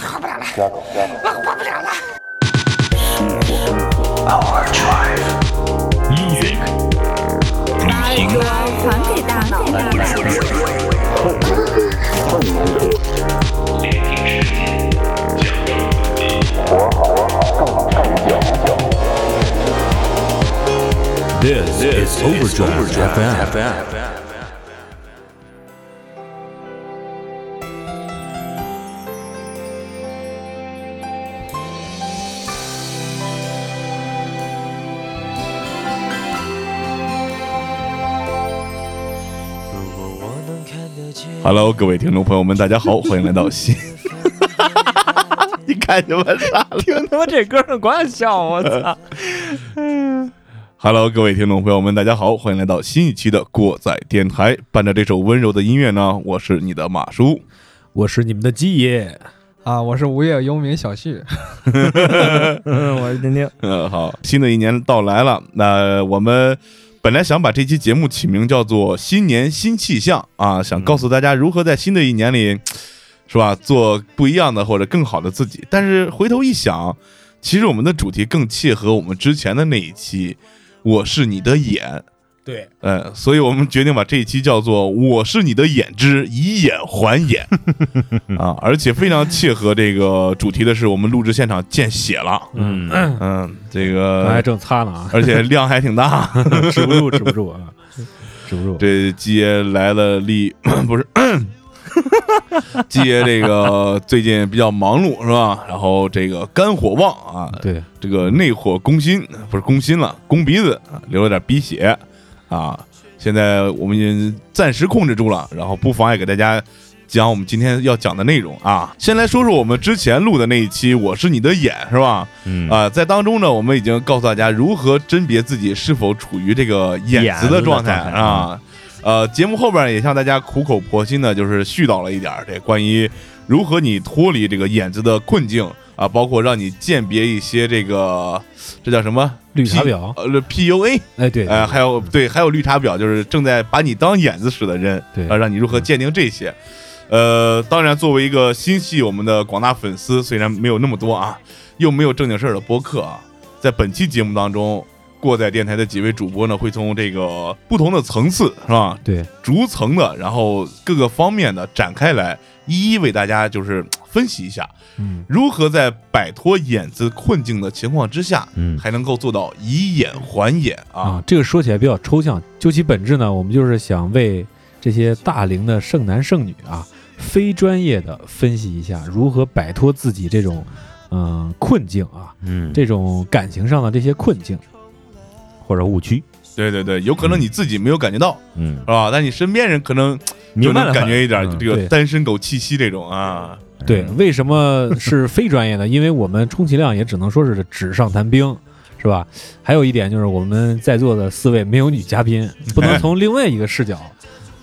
活不了了，我活不了了。Music，把主传给大脑。This is Overdrive FM. Hello，各位听众朋友们，大家好，欢迎来到新。你看见我啥了听他妈这歌儿光笑，我操！？Hello，各位听众朋友们，大家好，欢迎来到新一期的过载电台。伴着这首温柔的音乐呢，我是你的马叔。我是你们的鸡爷，啊，我是无业游民小旭。嗯，我是丁丁。嗯，好，新的一年到来了，那我们本来想把这期节目起名叫做“新年新气象”啊，想告诉大家如何在新的一年里，是吧，做不一样的或者更好的自己。但是回头一想，其实我们的主题更切合我们之前的那一期“我是你的眼”。对，呃，所以我们决定把这一期叫做“我是你的眼之以眼还眼” 啊，而且非常切合这个主题的是，我们录制现场见血了，嗯，嗯，这个咱还正擦呢啊，而且量还挺大。止不住，止不住啊，止不住。这季爷来了力 不是，季爷这个最近比较忙碌是吧？然后这个肝火旺啊，对，这个内火攻心不是攻心了，攻鼻子啊流了点鼻血啊。现在我们已经暂时控制住了，然后不妨碍给大家讲我们今天要讲的内容啊。先来说说我们之前录的那一期《我是你的眼》是吧？嗯啊、在当中呢，我们已经告诉大家如何甄别自己是否处于这个眼子的状态眼子的状态啊。呃，节目后边也向大家苦口婆心的，就是絮叨了一点儿这关于如何你脱离这个眼子的困境啊，包括让你鉴别一些这个这叫什么绿茶婊。呃 PUA，哎，对，呃，还有对，还有绿茶婊，就是正在把你当眼子使的人，对。啊，让你如何鉴定这些。呃，当然，作为一个心系我们的广大粉丝，虽然没有那么多啊，又没有正经事儿的播客啊，在本期节目当中，过载电台的几位主播呢，会从这个不同的层次是吧，对，逐层的，然后各个方面的展开来，一一为大家就是分析一下，嗯。如何在摆脱眼子困境的情况之下，嗯。还能够做到以眼还眼啊？啊，这个说起来比较抽象，究其本质呢，我们就是想为这些大龄的剩男剩女啊，非专业的分析一下如何摆脱自己这种嗯、呃困境啊，嗯，这种感情上的这些困境。或者误区。对对对，有可能你自己没有感觉到，嗯。是，吧？但你身边人可能明白了感觉一点嗯这个单身狗气息这种啊。对，为什么是非专业呢？因为我们充其量也只能说是纸上谈兵，是吧？还有一点就是我们在座的四位没有女嘉宾，不能 从另外一个视角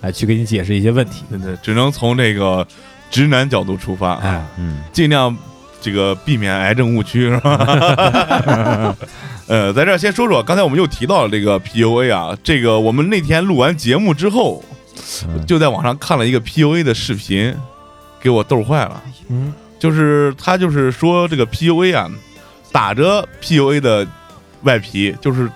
来去给你解释一些问题。对对，只能从这个直男角度出发啊，哎，嗯尽量这个避免癌症误区，是吧？呃，在这儿先说说，刚才我们又提到了这个 PUA 啊，这个我们那天录完节目之后，嗯就在网上看了一个 PUA 的视频，给我逗坏了。嗯，就是他就是说这个 PUA 啊，打着 PUA 的外皮，就是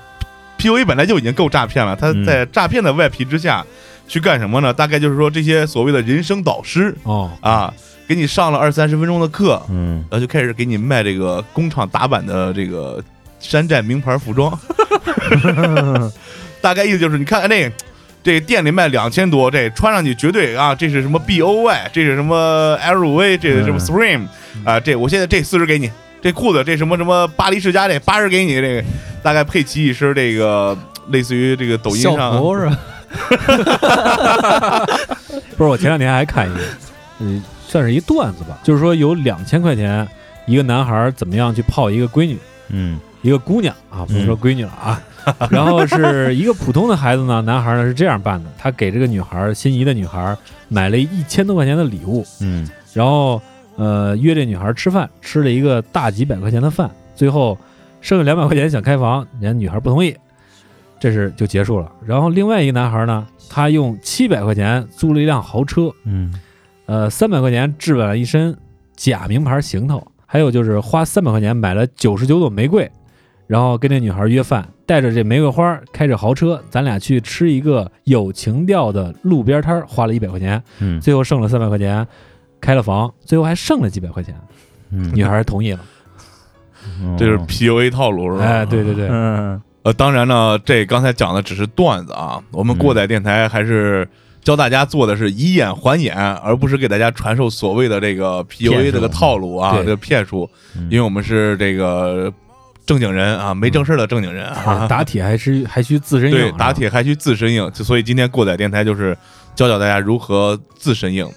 PUA 本来就已经够诈骗了，他嗯在诈骗的外皮之下去干什么呢？大概就是说这些所谓的人生导师哦，啊，给你上了二三十分钟的课，嗯然后就开始给你卖这个工厂打版的这个山寨名牌服装 大概意思就是你看那个。这店里卖两千多，这穿上去绝对啊！这是什么 B O Y，这是什么 L V，这是什么嗯 Supreme 啊？这我现在这四十给你，这裤子这什么什么巴黎世家这八十给你，这个大概配齐一身这个类似于这个抖音校上服是吧？不是，我前两天还看一个，嗯，算是一段子吧，就是说有两千块钱，一个男孩怎么样去泡一个闺女，嗯一个姑娘啊，不是说闺女了啊。然后是一个普通的孩子呢，男孩呢是这样办的，他给这个女孩心仪的女孩买了一千多块钱的礼物，嗯。然后呃约这女孩吃饭，吃了一个大几百块钱的饭，最后剩下两百块钱想开房，人家女孩不同意，这是就结束了。然后另外一个男孩呢，他用七百块钱租了一辆豪车，嗯。呃三百块钱置办了一身假名牌行头，还有就是花三百块钱买了九十九朵玫瑰，然后跟这女孩约饭，带着这玫瑰花，开着豪车，咱俩去吃一个有情调的路边摊儿，花了一百块钱，嗯。最后剩了三百块钱，开了房，最后还剩了几百块钱，嗯。女孩同意了。这是 PUA 套路是吧？哎，对对对，嗯。呃，当然呢，这刚才讲的只是段子啊，我们过载电台还是教大家做的是以眼还眼，而不是给大家传授所谓的这个 PUA 这个套路啊，这个骗术，嗯因为我们是这个正经人啊，没正事儿的正经人啊，打铁还是还需自身硬，对，打铁还需自身硬，就所以今天过载电台就是教教大家如何自身硬。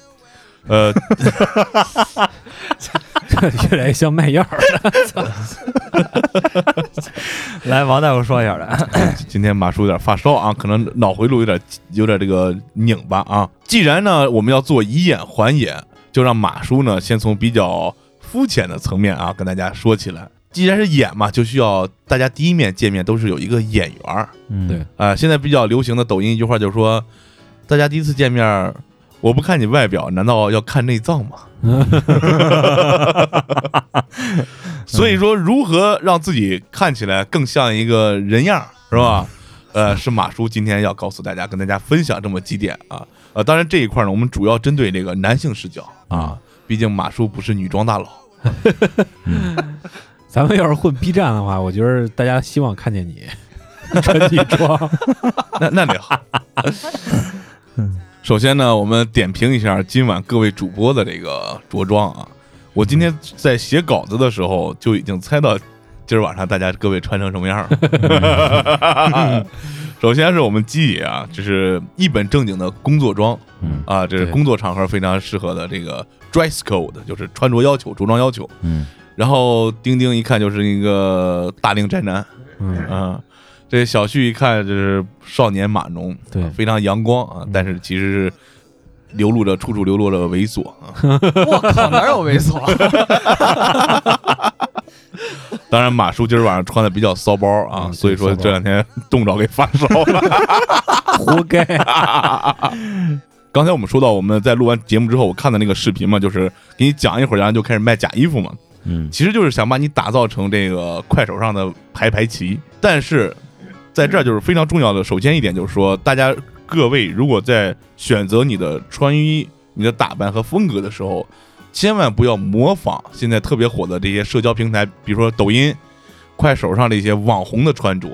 呃，越来越像卖药儿了。来，王大夫说一下来。今天马叔有点发烧啊，可能脑回路有点有点这个拧巴啊。既然呢我们要做以眼还眼，就让马叔呢先从比较肤浅的层面啊跟大家说起来。既然是演嘛，就需要大家第一面见面都是有一个演员儿嗯对啊、现在比较流行的抖音一句话就是说，大家第一次见面儿，我不看你外表，难道要看内脏吗？所以说，如何让自己看起来更像一个人样儿，是吧？呃，是马叔今天要告诉大家，跟大家分享这么几点啊。呃，当然这一块呢，我们主要针对这个男性视角啊，毕竟马叔不是女装大佬。咱们要是混 B 站的话，我觉得大家希望看见你 穿西装。那那得好。首先呢，我们点评一下今晚各位主播的这个着装啊。我今天在写稿子的时候就已经猜到今儿晚上大家各位穿成什么样了。首先是我们鸡爷啊，这是一本正经的工作装嗯啊，这是工作场合非常适合的这个 dress code，就是穿着要求、着装要求。嗯然后丁丁一看就是一个大龄宅男，嗯，啊，这小旭一看就是少年码农，对啊非常阳光啊，但是其实是流露着处处流露着 猥琐啊。我靠，哪有猥琐？当然，马叔今儿晚上穿的比较骚包啊，嗯所以说这两天冻着给发烧了。活该。啊 刚才我们说到我们在录完节目之后，我看的那个视频嘛，就是给你讲一会儿，然后就开始卖假衣服嘛，嗯其实就是想把你打造成这个快手上的排排齐。但是在这儿就是非常重要的，首先一点就是说，大家各位如果在选择你的穿衣、你的打扮和风格的时候，千万不要模仿现在特别火的这些社交平台，比如说抖音、快手上的一些网红的穿着。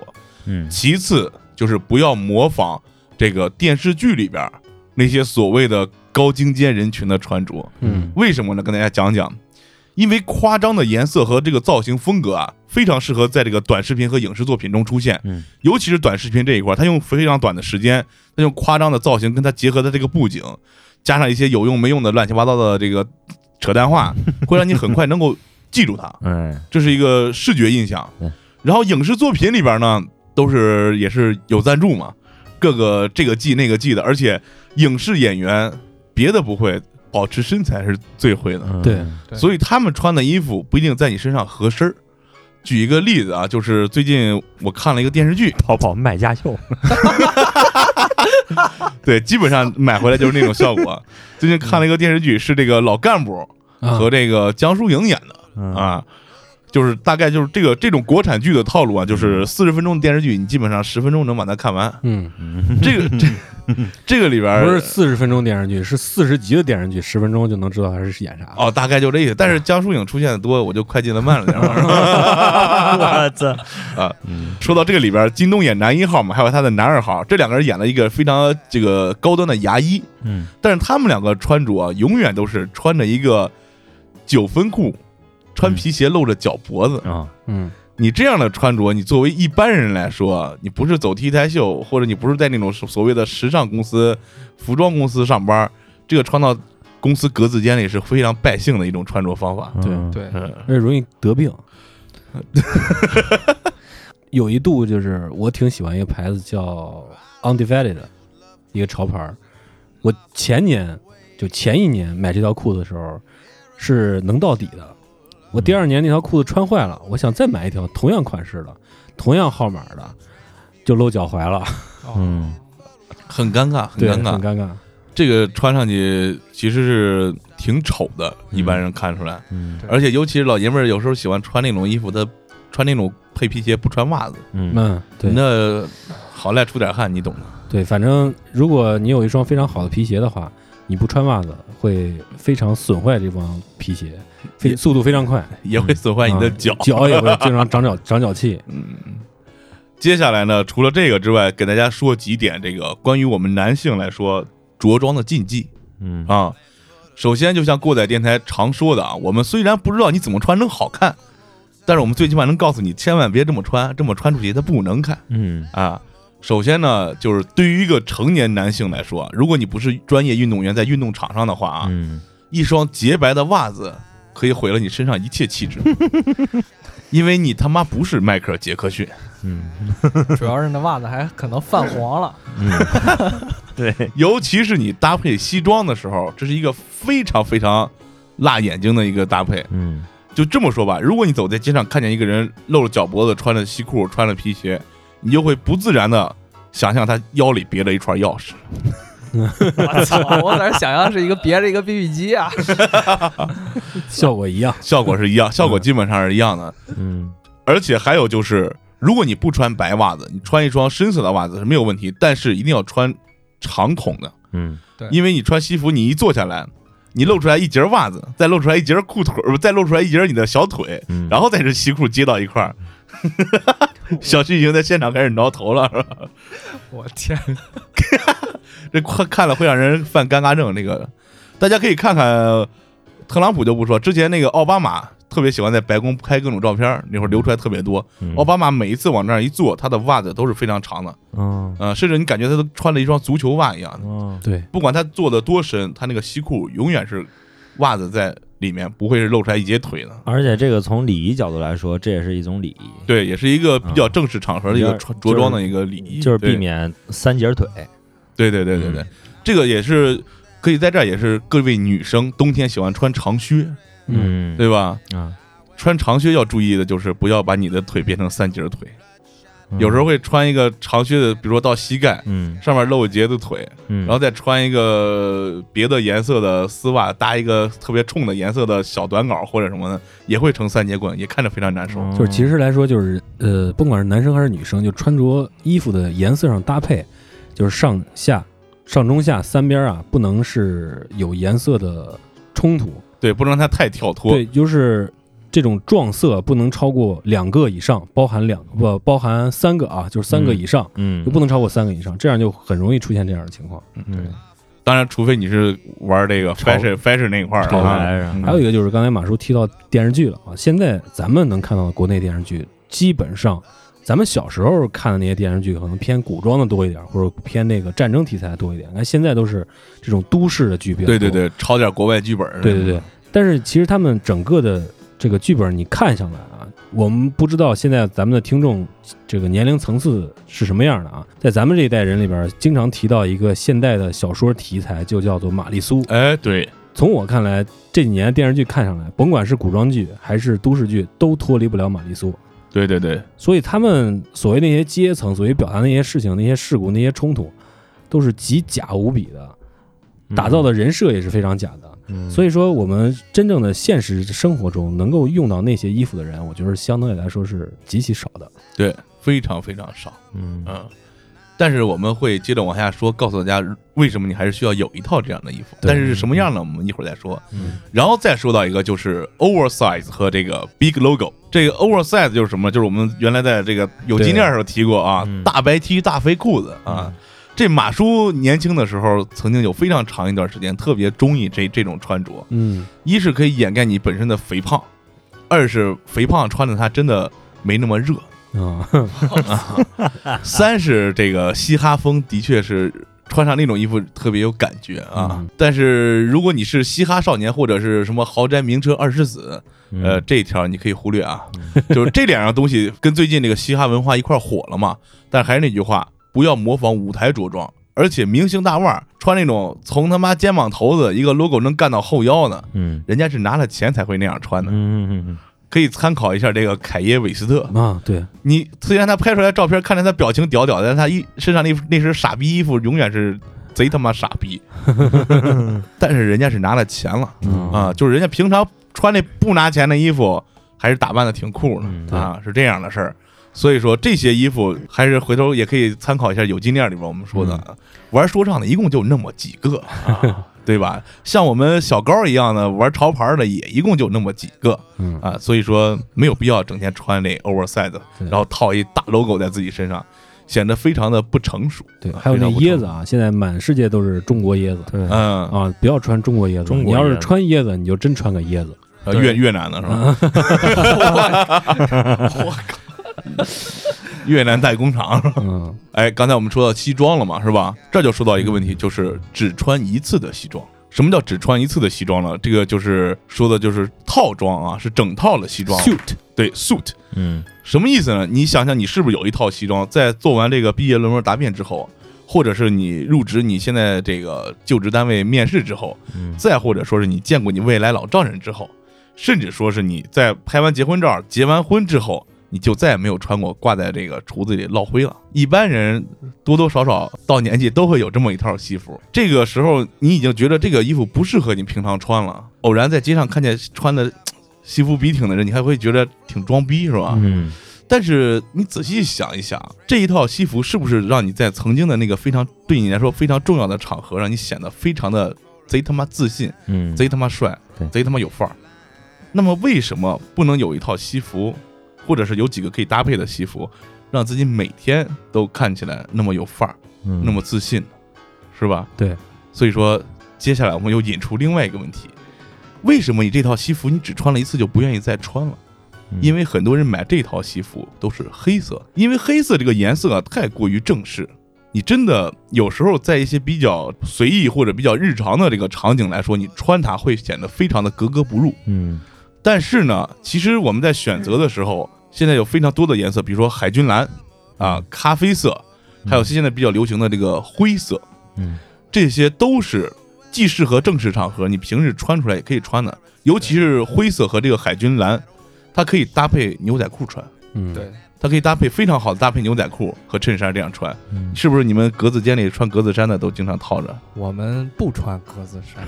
嗯其次就是不要模仿这个电视剧里边那些所谓的高精尖人群的穿着。嗯为什么呢？跟大家讲讲，因为夸张的颜色和这个造型风格啊，非常适合在这个短视频和影视作品中出现。嗯，尤其是短视频这一块，它用非常短的时间，它用夸张的造型跟它结合的这个布景，加上一些有用没用的乱七八糟的这个扯淡话，会让你很快能够记住它。哎这是一个视觉印象。然后影视作品里边呢，都是也是有赞助嘛，各个这个季那个季的，而且影视演员别的不会，保持身材是最会的，嗯。对。对。所以他们穿的衣服不一定在你身上合身。儿。举一个例子啊，就是最近我看了一个电视剧，淘宝卖家秀，对，基本上买回来就是那种效果。最近看了一个电视剧，是这个老干部啊和这个江疏影演的。嗯。啊，就是大概就是这个这种国产剧的套路啊，就是四十分钟的电视剧，你基本上十分钟能把它看完。嗯，这个这 这个里边不是四十分钟电视剧，是四十集的电视剧，十分钟就能知道他是演啥。哦，大概就这意思。但是江疏影出现的多，我就快进的慢了点儿。我操，啊，说到这个里边儿，金东演男一号嘛，还有他的男二号，这两个人演了一个非常这个高端的牙医，嗯但是他们两个穿着啊，永远都是穿着一个九分裤，穿皮鞋露着脚脖子。啊嗯，你这样的穿着，你作为一般人来说，你不是走 T 台秀，或者你不是在那种所谓的时尚公司、服装公司上班，这个穿到公司格子间里是非常败兴的一种穿着方法。对嗯对，嗯，而且容易得病。有一度就是我挺喜欢一个牌子叫的一个潮牌，我前年就前一年买这条裤子的时候是能到底的，我第二年那条裤子穿坏了，我想再买一条同样款式的、同样号码的，就露脚踝了，哦 嗯很尴尬，很对，尴尬。很尴尬。这个穿上去其实是挺丑的，一般人看出来。嗯而且尤其是老爷们儿，有时候喜欢穿那种衣服，他穿那种配皮鞋不穿袜子，嗯嗯，对那好赖出点汗，你懂的。对，反正如果你有一双非常好的皮鞋的话，你不穿袜子会非常损坏这双皮鞋，非速度非常快，也会损坏你的啊脚。脚也会 经常长脚长脚气。嗯，接下来呢，除了这个之外，给大家说几点这个关于我们男性来说着装的禁忌嗯啊。首先，就像过载电台常说的啊，我们虽然不知道你怎么穿能好看，但是我们最起码能告诉你，千万别这么穿，这么穿出去它不能看嗯啊。首先呢，就是对于一个成年男性来说，如果你不是专业运动员，在运动场上的话啊，嗯一双洁白的袜子可以毁了你身上一切气质，因为你他妈不是迈克尔·杰克逊。嗯主要是那袜子还可能泛黄了。嗯，对，尤其是你搭配西装的时候，这是一个非常非常辣眼睛的一个搭配。嗯就这么说吧，如果你走在街上看见一个人露着脚脖子，穿着西裤，穿着皮鞋，你就会不自然的想象他腰里别了一串钥匙。我操！我在这想象是一个别着一个 BB 机啊。效果一样。效果是一样，效果基本上是一样的。嗯而且还有就是，如果你不穿白袜子，你穿一双深色的袜子是没有问题，但是一定要穿长筒的，嗯对因为你穿西服，你一坐下来，你露出来一截袜子，再露出来一截裤腿，再露出来一截你的小腿，嗯，然后再是西裤接到一块儿。小徐已经在现场开始挠头了，是吧？我天！这看看了会让人犯尴尬症。那个大家可以看看，特朗普就不说，之前那个奥巴马特别喜欢在白宫拍各种照片，那会儿流出来特别多。嗯奥巴马每一次往那儿一坐，他的袜子都是非常长的，嗯呃，甚至你感觉他都穿了一双足球袜一样的。嗯对，不管他坐的多深，他那个西裤永远是袜子在里面，不会是露出来一截腿的。而且这个从礼仪角度来说，这也是一种礼仪，对，也是一个比较正式场合的一个嗯穿着装的一个礼仪，就是避免三截腿。对对对对对，这个也是可以在这儿，也是各位女生冬天喜欢穿长靴，嗯，对吧？啊，穿长靴要注意的就是不要把你的腿变成三节腿，嗯。有时候会穿一个长靴的，比如说到膝盖。嗯。上面露一截的腿，嗯，然后再穿一个别的颜色的丝袜，搭一个特别冲的颜色的小短袄或者什么的，也会成三节棍，也看着非常难受。嗯就是其实来说，就是呃，甭管是男生还是女生，就穿着衣服的颜色上搭配，就是上下、上中下三边啊，不能是有颜色的冲突。对，不能让它太跳脱。对，就是这种撞色不能超过两个以上，包含两不包含三个啊，就是三个以上，嗯就不能超过三个以上，这样就很容易出现这样的情况。嗯，当然，除非你是玩这个 fashion fashion 那一块儿的啊。嗯还有一个就是刚才马叔提到电视剧了啊，现在咱们能看到的国内电视剧，基本上咱们小时候看的那些电视剧，可能偏古装的多一点，或者偏那个战争题材多一点。那现在都是这种都市的剧比较多。对对对，抄点国外剧本。对对对，但是其实他们整个的这个剧本你看下来啊，我们不知道现在咱们的听众这个年龄层次是什么样的啊。在咱们这一代人里边，经常提到一个现代的小说题材，就叫做玛丽苏。哎，对，从我看来，这几年电视剧看上来，甭管是古装剧还是都市剧，都脱离不了玛丽苏。对对对，所以他们所谓那些阶层，所谓表达那些事情、那些事故、那些冲突，都是极假无比的，打造的人设也是非常假的。嗯，所以说，我们真正的现实生活中能够用到那些衣服的人，我觉得相对来说是极其少的。对，非常非常少。嗯嗯，但是我们会接着往下说，告诉大家为什么你还是需要有一套这样的衣服，但是是什么样呢？我们一会儿再说。嗯然后再说到一个就是 oversize 和这个 big logo。这个 oversize 就是什么？就是我们原来在这个有纪念的时候提过啊，嗯大白 T 大肥裤子啊。这马叔年轻的时候，曾经有非常长一段时间特别中意这这种穿着，嗯，一是可以掩盖你本身的肥胖，二是肥胖穿着它真的没那么热，啊，三是这个嘻哈风的确是穿上那种衣服特别有感觉啊。嗯但是如果你是嘻哈少年或者是什么豪宅名车二世子，嗯呃，这一条你可以忽略啊。就是这两样东西跟最近这个嘻哈文化一块儿火了嘛。但还是那句话，不要模仿舞台着装。而且明星大腕儿穿那种从他妈肩膀头子一个 logo 能干到后腰的，嗯人家是拿了钱才会那样穿的。嗯嗯嗯可以参考一下这个凯耶韦斯特。啊，对，你虽然他拍出来照片看着他表情屌屌的，但他一身上那那身傻逼衣服永远是贼他妈傻逼。但是人家是拿了钱了。嗯。啊，就是人家平常穿那不拿钱的衣服，还是打扮的挺酷嗯的啊，是这样的事儿。所以说这些衣服还是回头也可以参考一下有金链里边我们说的，玩说唱的一共就那么几个。啊，对吧？像我们小高一样的玩潮牌的也一共就那么几个嗯啊，所以说没有必要整天穿那 oversize，对然后套一大 logo 在自己身上，显得非常的不成熟。对，还有那椰子啊，现在满世界都是中国椰子。对嗯，啊，不要穿中国椰子。中国你要是穿椰子，你就真穿个椰子。呃越越南的是吧？我靠，越南代工厂。嗯，哎，刚才我们说到西装了嘛，是吧？这就说到一个问题，就是只穿一次的西装。什么叫只穿一次的西装呢？这个就是说的就是套装啊，是整套的西装。suit 对 suit 嗯什么意思呢？你想想，你是不是有一套西装，在做完这个毕业论文答辩之后，或者是你入职你现在这个就职单位面试之后，嗯再或者说是你见过你未来老丈人之后，甚至说是你在拍完结婚照、结完婚之后，你就再也没有穿过挂在这个橱子里落灰了。一般人多多少少到年纪都会有这么一套西服，这个时候你已经觉得这个衣服不适合你平常穿了，偶然在街上看见穿的西服笔挺的人，你还会觉得挺装逼是吧？嗯但是你仔细想一想，这一套西服是不是让你在曾经的那个非常对你来说非常重要的场合，让你显得非常的贼他妈自信？嗯，贼他妈帅对，贼他妈有范儿。那么为什么不能有一套西服，或者是有几个可以搭配的西服，让自己每天都看起来那么有范儿，嗯那么自信？是吧？对。所以说，接下来我们又引出另外一个问题：为什么你这套西服你只穿了一次就不愿意再穿了？因为很多人买这套西服都是黑色，因为黑色这个颜色啊太过于正式。你真的有时候在一些比较随意或者比较日常的这个场景来说，你穿它会显得非常的格格不入。嗯但是呢，其实我们在选择的时候，现在有非常多的颜色，比如说海军蓝啊、咖啡色，还有现在比较流行的这个灰色，嗯。这些都是既适合正式场合，你平时穿出来也可以穿的。尤其是灰色和这个海军蓝，它可以搭配牛仔裤穿，嗯，对，它可以搭配非常好的搭配牛仔裤和衬衫这样穿。嗯是不是你们格子间里穿格子衫的都经常套着？我们不穿格子衫，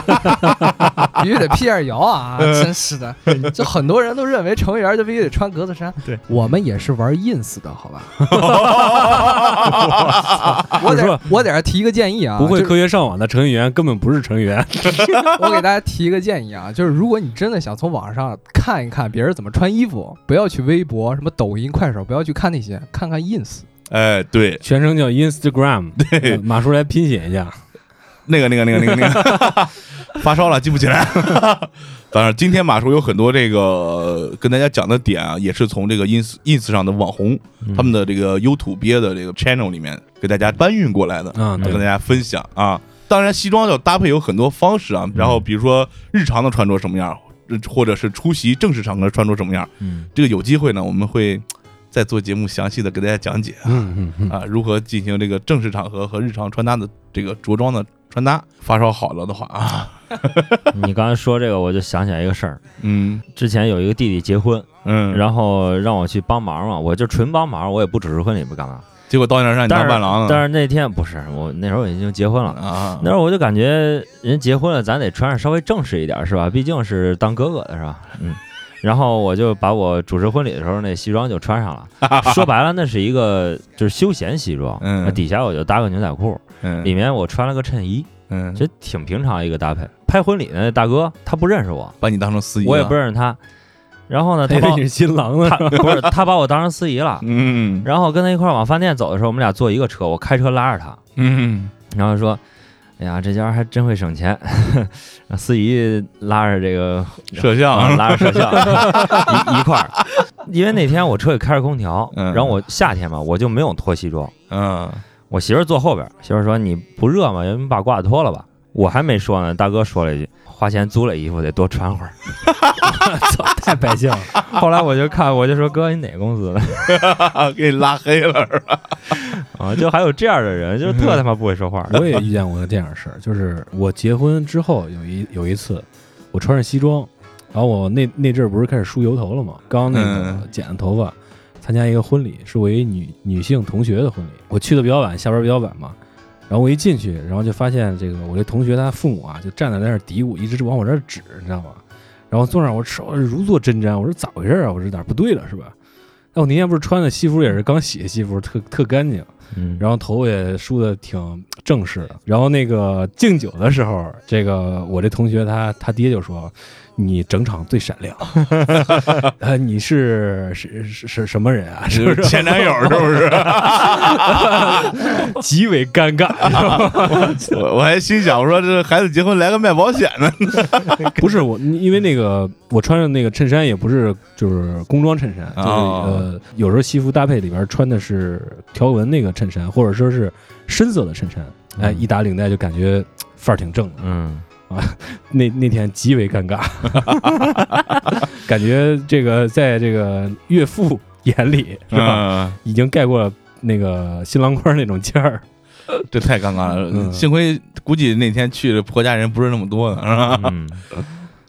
必须得披点摇啊！真是的，就很多人都认为成员就必须得穿格子衫，对我们也是玩 ins 的，好吧？我说得我在这儿提一个建议啊，就是不会科学上网的程序员根本不是程序员。我给大家提一个建议啊，就是如果你真的想从网上看一看别人怎么穿衣服，不要去微博、什么抖音、快手，不要去看那些，看看 ins。哎，对，全称叫 Instagram。对呃马叔来拼写一下。那个那个那个那个那个，发烧了记不起来。当然，今天马叔有很多这个跟大家讲的点啊，也是从这个 ins ins 上的网红他们的这个 YouTube 憋的这个 channel 里面给大家搬运过来的，嗯对跟大家分享啊。当然，西装要搭配有很多方式啊，然后比如说日常的穿着什么样，或者是出席正式场合穿着什么样，嗯这个有机会呢，我们会再做节目详细的给大家讲解啊。嗯嗯嗯，啊，如何进行这个正式场合和日常穿搭的这个着装的穿搭。发烧好了的话啊，你刚才说这个，我就想起来一个事儿。嗯之前有一个弟弟结婚，嗯，然后让我去帮忙嘛，我就纯帮忙，我也不主持婚礼，不干嘛。结果到那儿让你当伴郎了，但是那天不是我那时候已经结婚了，啊，那时候我就感觉人结婚了，咱得穿上稍微正式一点，是吧？毕竟是当哥哥的，是吧？嗯。然后我就把我主持婚礼的时候那西装就穿上了，说白了那是一个就是休闲西装，嗯。那底下我就搭个牛仔裤，嗯。里面我穿了个衬衣，嗯，其实挺平常一个搭配。拍婚礼的那大哥他不认识我，把你当成司仪，我也不，认识他，然后呢，他以你是新郎呢。他。不是他把我当成司仪了，嗯。然后跟他一块儿往饭店走的时候，我们俩坐一个车，我开车拉着他，嗯。然后说：“哎呀，这家还真会省钱。”让司仪拉着这个摄像。啊，拉着摄像。一一块儿，因为那天我车里开着空调，嗯。然后我夏天嘛，我就没有脱西装，嗯。我媳妇坐后边，媳妇说：“你不热吗？要不你把褂子脱了吧。”我还没说呢，大哥说了一句：“花钱租了衣服得多穿会儿。操，太白净了。”后来我就看，我就说：“哥，你哪公司的？” 给你拉黑了是吧？啊，就还有这样的人，就是特他妈不会说话。我也遇见过这样的事儿，就是我结婚之后有一有一次，我穿上西装，然后我那那阵儿不是开始梳油头了吗？刚那个嗯剪了头发，参加一个婚礼，是我一女女性同学的婚礼。我去的比较晚，下班比较晚嘛，然后我一进去，然后就发现这个我这同学他父母啊，就站在那儿嘀咕，一直往我这儿指，你知道吗？然后坐那儿，我手如坐针毡，我说咋回事啊？我说哪儿不对了是吧？那我那天不是穿的西服也是刚洗的西服，特特干净，嗯，然后头也梳的挺正式的。然后那个敬酒的时候，这个我这同学他他爹就说：“你整场最闪亮，呃，你是是是是什么人啊？是不是前男友是不是？极为尴尬？我我还心想，我说这孩子结婚来个卖保险的，不是我，因为那个我穿的那个衬衫也不是就是工装衬衫，就是、哦呃有时候西服搭配里边穿的是条纹那个衬衫，或者说是深色的衬衫，哎，一打领带就感觉范儿挺正的。嗯。那那天极为尴尬，感觉这个在这个岳父眼里是吧，嗯，已经盖过了那个新郎官那种劲儿。这太尴尬了。嗯。幸亏估计那天去的婆家人不是那么多的，是吧？嗯。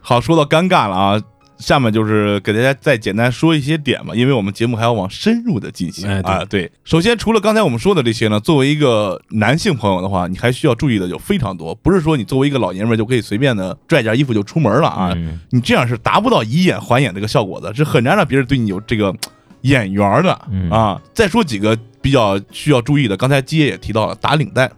好，说到尴尬了啊，下面就是给大家再简单说一些点吧，因为我们节目还要往深入的进行、哎啊。对，首先除了刚才我们说的这些呢，作为一个男性朋友的话，你还需要注意的有非常多，不是说你作为一个老爷们儿就可以随便的拽件衣服就出门了啊，嗯你这样是达不到以眼还眼这个效果的，是很难让别人对你有这个眼缘儿的、嗯啊。再说几个比较需要注意的，刚才基爷也提到了打领带，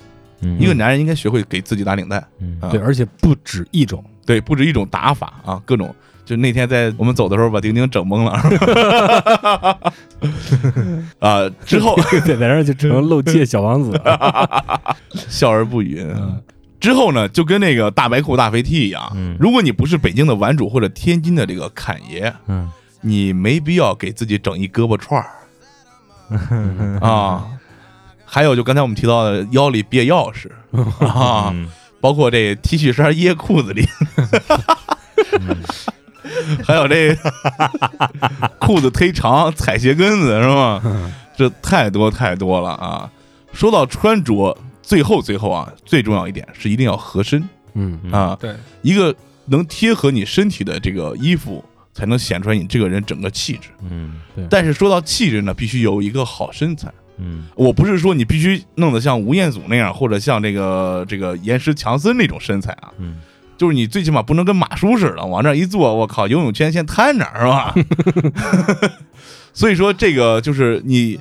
嗯一个男人应该学会给自己打领带。嗯啊对，而且不止一种。对，不止一种打法啊，各种。就那天在我们走的时候，把丁丁整懵了。啊，之后 对，在那儿就成露怯小王子。笑而不语。之后呢，就跟那个大白裤大肥 T 一样，嗯如果你不是北京的玩主或者天津的这个侃爷，嗯你没必要给自己整一胳膊串儿啊。还有就刚才我们提到的腰里别钥匙啊，嗯包括这 T 恤衫掖裤子里，还有这裤子忒长踩鞋跟子是吗？这太多太多了啊！说到穿着，最后最后啊，最重要一点是一定要合身嗯，啊，对，一个能贴合你身体的这个衣服，才能显出来你这个人整个气质。嗯对但是说到气质呢，必须有一个好身材。嗯我不是说你必须弄得像吴彦祖那样，或者像这个这个岩石强森那种身材啊，嗯就是你最起码不能跟马叔似的，往那一坐，我靠，游泳圈先摊着是吧？所以说这个就是你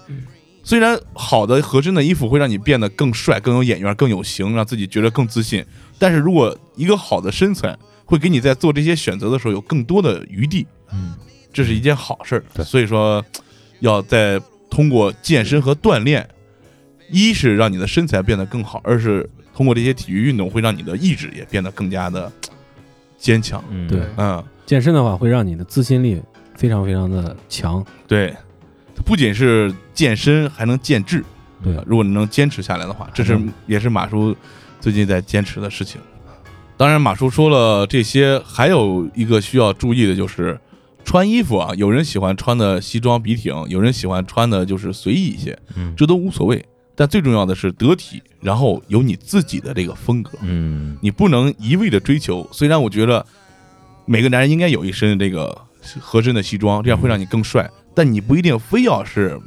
虽然好的合身的衣服会让你变得更帅、更有眼缘、更有型，让自己觉得更自信，但是如果一个好的身材会给你在做这些选择的时候有更多的余地，嗯，这是一件好事儿。对所以说要在通过健身和锻炼，一是让你的身材变得更好，二是通过这些体育运动会让你的意志也变得更加的坚强。嗯对嗯，健身的话会让你的自信力非常非常的强。对，不仅是健身，还能健智。对呃如果你能坚持下来的话，这是也是马叔最近在坚持的事情。当然，马叔说了这些，还有一个需要注意的就是穿衣服啊，有人喜欢穿的西装笔挺，有人喜欢穿的就是随意一些，嗯这都无所谓。但最重要的是得体，然后有你自己的这个风格。嗯你不能一味的追求。虽然我觉得每个男人应该有一身这个合身的西装，这样会让你更帅，但你不一定非要是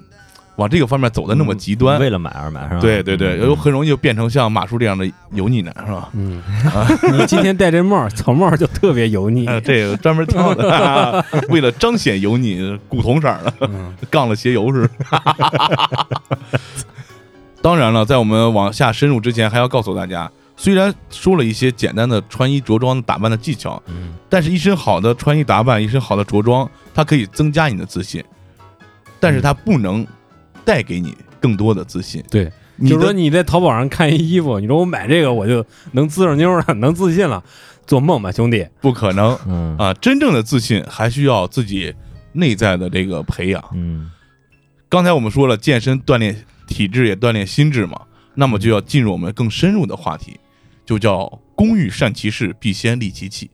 往这个方面走的那么极端。为了买而买是吧？对对对，嗯有很容易就变成像马叔这样的油腻男，是吧？嗯，你今天戴这帽，草帽就特别油腻。呃，这个专门挑的，为了彰显油腻，古铜色的，嗯 杠了鞋油似的。当然了，在我们往下深入之前，还要告诉大家，虽然说了一些简单的穿衣着装打扮的技巧，嗯但是一身好的穿衣打扮，一身好的着装，它可以增加你的自信，但是它不能带给你更多的自信。对，你就是说你在淘宝上看一衣服，你说我买这个我就能滋上妞了，能自信了，做梦吧，兄弟！不可能嗯啊！真正的自信还需要自己内在的这个培养。嗯刚才我们说了，健身锻炼体质也锻炼心智嘛，那么就要进入我们更深入的话题，就叫“工欲善其事，必先利其器”。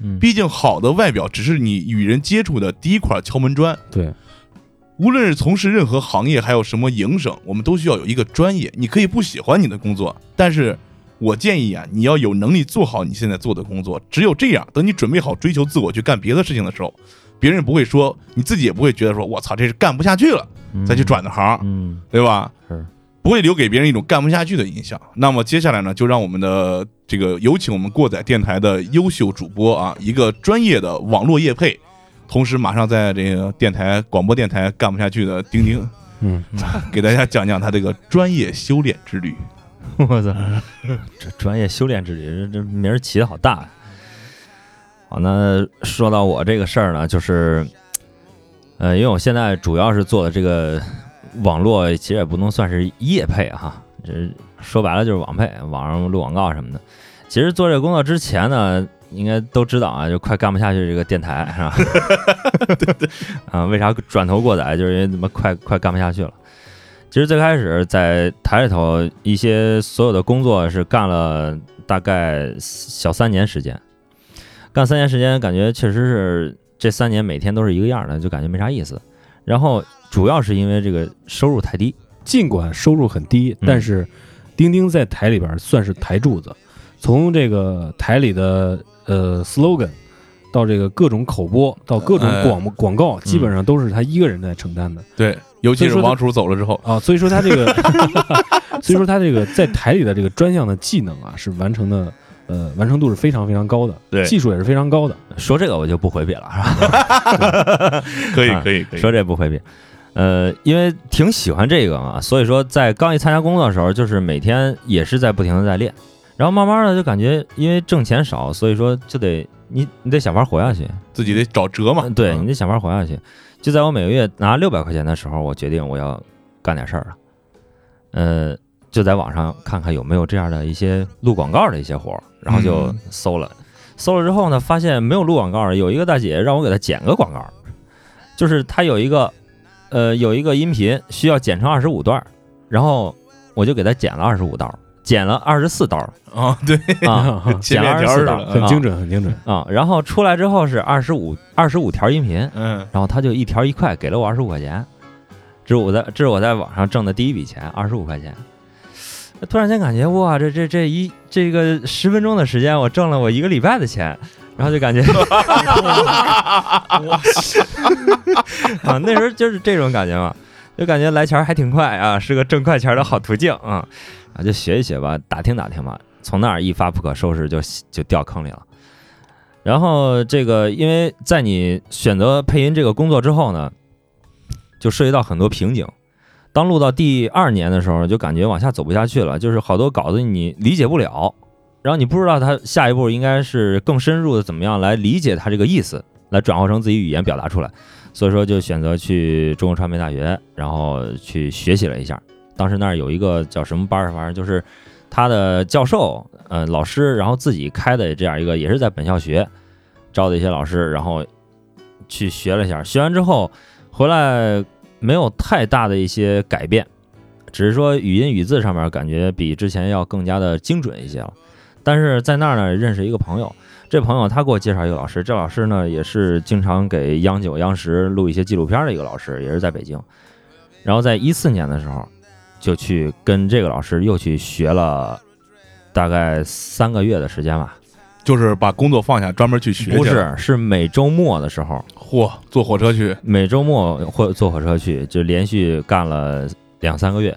嗯毕竟，好的外表只是你与人接触的第一块敲门砖。对，无论是从事任何行业，还有什么营生，我们都需要有一个专业。你可以不喜欢你的工作，但是我建议啊，你要有能力做好你现在做的工作。只有这样，等你准备好追求自我去干别的事情的时候，别人不会说，你自己也不会觉得说，我操，这是干不下去了，再去转的行，嗯对吧？是。不会留给别人一种干不下去的印象。那么接下来呢，就让我们的这个有请我们过载电台的优秀主播啊，一个专业的网络业配，同时马上在这个电台广播电台干不下去的丁丁，嗯，给大家讲讲他这个专业修炼之旅。我操，这专业修炼之旅，这这名儿起的好大呀、好，那说到我这个事儿呢，就是，呃，因为我现在主要是做的这个网络，其实也不能算是业配哈，这说白了就是网配，网上录广告什么的。其实做这个工作之前呢，应该都知道啊，就快干不下去这个电台是吧？对对。啊，为啥转头过载？就是因为怎么快快干不下去了。其实最开始在台里头一些所有的工作是干了大概小三年时间，干三年时间，感觉确实是这三年每天都是一个样的，就感觉没啥意思。然后主要是因为这个收入太低，尽管收入很低，嗯但是钉钉在台里边算是台柱子，从这个台里的呃 slogan 到这个各种口播，到各种哎广广告，基本上都是他一个人在承担的对，尤其是王楚走了之后，啊。所以说他这个，所以说他这个在台里的这个专项的技能啊，是完成的。呃，完成度是非常非常高的，对技术也是非常高的。说这个我就不回避了，是吧？可以啊可以可以，说这不回避。呃，因为挺喜欢这个嘛，所以说在刚一参加工作的时候，就是每天也是在不停的在练，然后慢慢的就感觉因为挣钱少，所以说就得你你得想法活下去，自己得找辙嘛。对嗯你得想法活下去。就在我每个月拿六百块钱的时候，我决定我要干点事儿了。呃，就在网上看看有没有这样的一些录广告的一些活儿，然后就嗯搜了。搜了之后呢，发现没有录广告的，有一个大姐让我给她剪个广告，就是她有一个呃有一个音频需要剪成二十五段儿，然后我就给她剪了二十五刀，剪了二十四刀啊，对，啊，剪了二十四刀，很精准，很精准。啊。然后出来之后是二十五二十五条音频，嗯，然后她就一条一块给了我二十五块钱，这是我在这是我在网上挣的第一笔钱，二十五块钱。突然间感觉哇，这这这一这个十分钟的时间，我挣了我一个礼拜的钱，然后就感觉，啊，那时候就是这种感觉嘛，就感觉来钱儿还挺快啊，是个挣快钱儿的好途径啊，啊，就学一学吧，打听打听吧，从那儿一发不可收拾就就掉坑里了。然后这个，因为在你选择配音这个工作之后呢，就涉及到很多瓶颈。当录到第二年的时候，就感觉往下走不下去了，就是好多稿子你理解不了，然后你不知道它下一步应该是更深入的怎么样来理解它这个意思，来转化成自己语言表达出来。所以说就选择去中国传媒大学，然后去学习了一下。当时那儿有一个叫什么班儿，反正就是他的教授，呃，老师，然后自己开的这样一个，也是在本校学招的一些老师，然后去学了一下。学完之后回来没有太大的一些改变，只是说语音语字上面感觉比之前要更加的精准一些了。但是在那儿呢，认识一个朋友，这朋友他给我介绍一个老师，这老师呢也是经常给央九、央十录一些纪录片的一个老师，也是在北京。然后在一四年的时候，就去跟这个老师又去学了大概三个月的时间吧。就是把工作放下，专门去学去。不是，是每周末的时候，嚯，坐火车去，每周末或坐火车去，就连续干了两三个月，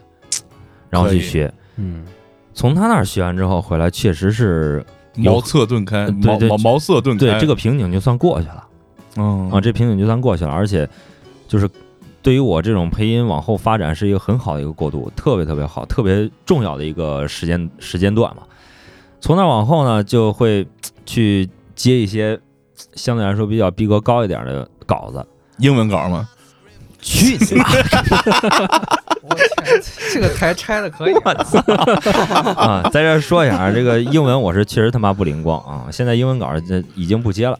然后去学。嗯，从他那儿学完之后回来，确实是茅塞顿开，对对茅茅茅塞顿开。对这个瓶颈就算过去了嗯啊，这瓶颈就算过去了，而且就是对于我这种配音往后发展是一个很好的一个过渡，特别特别好，特别重要的一个时间时间段嘛。从那往后呢，就会去接一些相对来说比较逼格高一点的稿子。英文稿吗？去你妈！我天，这个台拆的可以啊。啊，在这说一下啊，这个英文我是确实他妈不灵光啊，现在英文稿这已经不接了，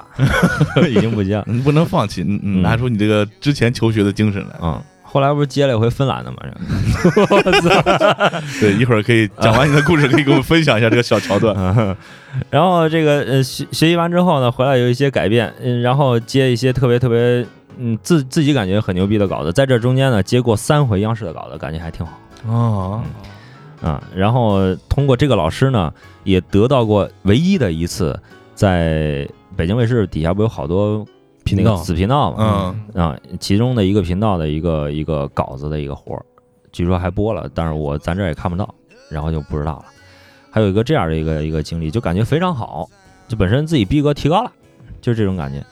已经不接了。你 不能放弃，你拿出你这个之前求学的精神来。嗯，后来不是接了一回芬兰的嘛？对，一会儿可以讲完你的故事，可以给我们分享一下这个小桥段。嗯，然后这个呃学学习完之后呢，回来有一些改变，嗯，然后接一些特别特别嗯自自己感觉很牛逼的稿子，在这中间呢接过三回央视的稿子，感觉还挺好哦，啊。然后通过这个老师呢，也得到过唯一的一次在北京卫视底下不有好多那个频道。子频道嘛，嗯，啊，其中的一个频道的一个一个稿子的一个活儿，据说还播了，但是我咱这儿也看不到，然后就不知道了。还有一个这样的一个一个经历，就感觉非常好，就本身自己逼格提高了，就是这种感觉。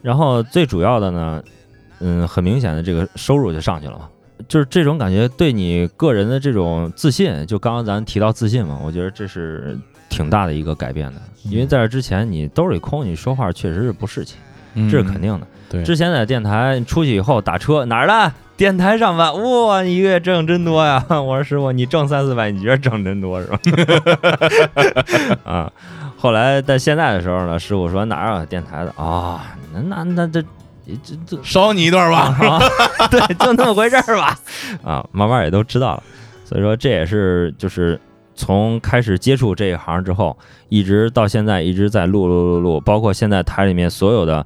然后最主要的呢，嗯，很明显的这个收入就上去了嘛，就是这种感觉对你个人的这种自信，就刚刚咱提到自信嘛，我觉得这是挺大的一个改变的，因为在这之前你兜里空，你说话确实是不士气，这是肯定的。对之前在电台出去以后打车哪儿的？电台上班，哇，你一个月挣真多呀！我说师傅，你挣三四百，你觉得挣真多是吧？啊，后来在现在的时候呢，师傅说哪儿有电台的啊？那那那这这这烧你一段吧。啊，对，就那么回事儿吧。啊，慢慢也都知道了。所以说这也是就是从开始接触这一行之后，一直到现在一直在录录录录，包括现在台里面所有的。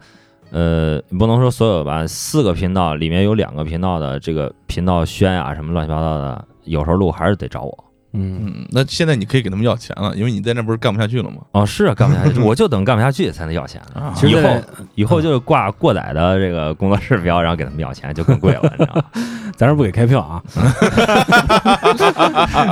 呃，不能说所有吧，四个频道里面有两个频道的这个频道宣啊什么乱七八糟的，有时候录还是得找我。嗯，嗯，那现在你可以给他们要钱了，因为你在那不是干不下去了吗？哦，是啊，干不下去，我就等干不下去才能要钱。啊以后其实在以后就是挂过载的这个工作室标，然后给他们要钱，就更贵了，你知道吗？咱这不给开票啊，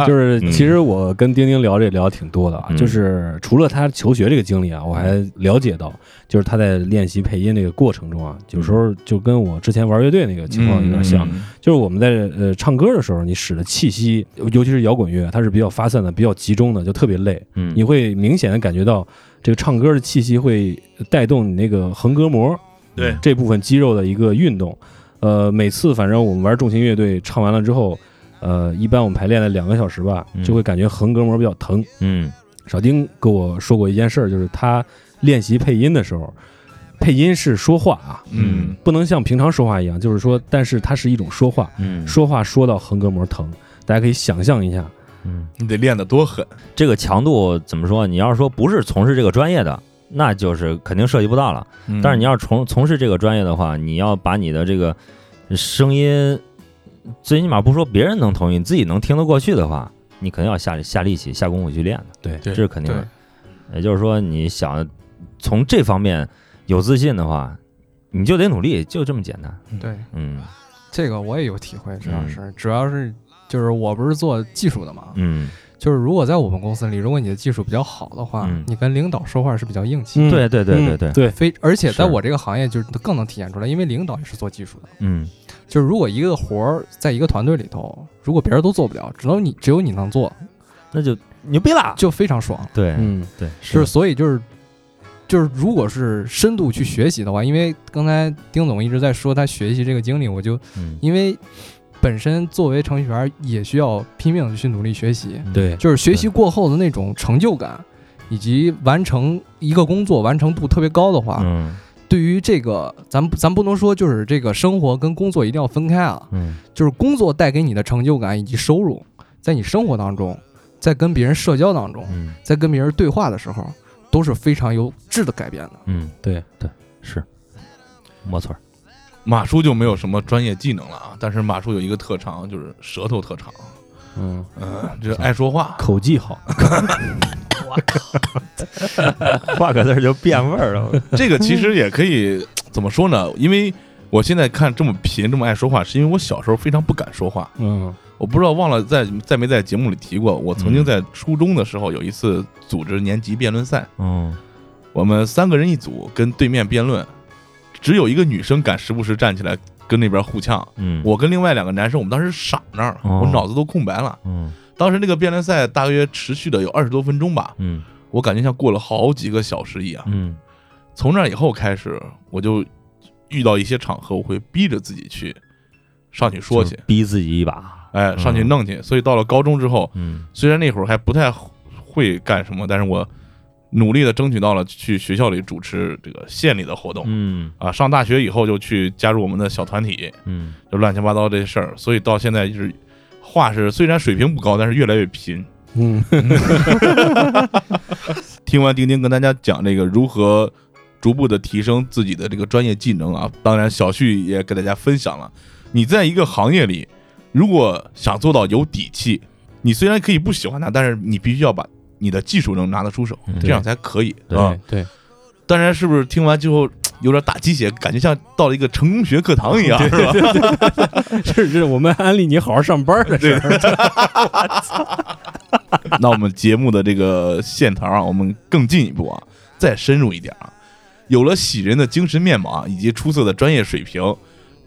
就是嗯其实我跟丁丁聊这聊挺多的啊，嗯就是除了他求学这个经历啊，我还了解到，就是他在练习配音这个过程中啊，有时候就跟我之前玩乐队那个情况有点像，嗯就是我们在呃唱歌的时候，你使的气息，尤其是摇滚乐，它是比较发散的、比较集中的，就特别累。嗯，你会明显的感觉到这个唱歌的气息会带动你那个横膈膜对这部分肌肉的一个运动。呃，每次反正我们玩重型乐队唱完了之后，呃，一般我们排练了两个小时吧，嗯就会感觉横膈膜比较疼。嗯小丁跟我说过一件事儿，就是他练习配音的时候，配音是说话啊，嗯不能像平常说话一样，就是说，但是它是一种说话，嗯说话说到横膈膜疼，大家可以想象一下。嗯，你得练得多狠。这个强度怎么说？你要是说不是从事这个专业的，那就是肯定涉及不到了。嗯但是你要从从事这个专业的话，你要把你的这个声音，最起码不说别人能同意，你自己能听得过去的话，你肯定要下下力气、下功夫去练的，对对这是肯定的。也就是说，你想从这方面有自信的话，你就得努力，就这么简单。对，嗯。这个我也有体会，主要嗯。是主要是就是我不是做技术的嘛，嗯，就是如果在我们公司里，如果你的技术比较好的话，嗯。你跟领导说话是比较硬气的。嗯。对对对对对，对，非而且在我这个行业，就是更能体现出来，因为领导也是做技术的。嗯。就是如果一个活儿在一个团队里头，如果别人都做不了，只能你只有你能做，那就牛逼了。就非常爽。对，嗯，对，就是所以就是就是如果是深度去学习的话，因为刚才丁总一直在说他学习这个经历，我就嗯。因为本身作为程序员也需要拼命的去努力学习，对，就是学习过后的那种成就感，以及完成一个工作完成度特别高的话，嗯。对于这个咱咱不能说就是这个生活跟工作一定要分开啊，嗯。就是工作带给你的成就感以及收入，在你生活当中，在跟别人社交当中，嗯。在跟别人对话的时候，都是非常有质的改变的。嗯，对对是，没错。马叔就没有什么专业技能了啊，但是马叔有一个特长，就是舌头特长，嗯，嗯，就是爱说话。口技好，画个字儿就变味儿了。这个其实也可以怎么说呢？因为我现在看这么贫，这么爱说话，是因为我小时候非常不敢说话。嗯我不知道忘了在在没在节目里提过，我曾经在初中的时候有一次组织年级辩论赛，嗯我们三个人一组跟对面辩论，只有一个女生敢时不时站起来跟那边互呛。嗯，我跟另外两个男生，我们当时傻那儿，哦我脑子都空白了。嗯当时那个辩论赛大约持续的有二十多分钟吧，嗯我感觉像过了好几个小时一样。嗯从那以后开始，我就遇到一些场合，我会逼着自己去上去说去，逼自己一把。哎，上去嗯弄去。所以到了高中之后，嗯虽然那会儿还不太会干什么，但是我努力的争取到了去学校里主持这个县里的活动。嗯啊，上大学以后就去加入我们的小团体，嗯就乱七八糟这些事儿，所以到现在就是话是虽然水平不高，但是越来越贫。嗯 听完丁丁跟大家讲这个如何逐步的提升自己的这个专业技能啊，当然小旭也给大家分享了，你在一个行业里，如果想做到有底气，你虽然可以不喜欢它，但是你必须要把你的技术能拿得出手，嗯这样才可以，对啊。对，当然，是不是听完之后有点打鸡血，感觉像到了一个成功学课堂一样，是吧？这是我们安利你好好上班的事儿。那我们节目的这个线条啊，我们更进一步啊，再深入一点啊。有了喜人的精神面貌啊，以及出色的专业水平，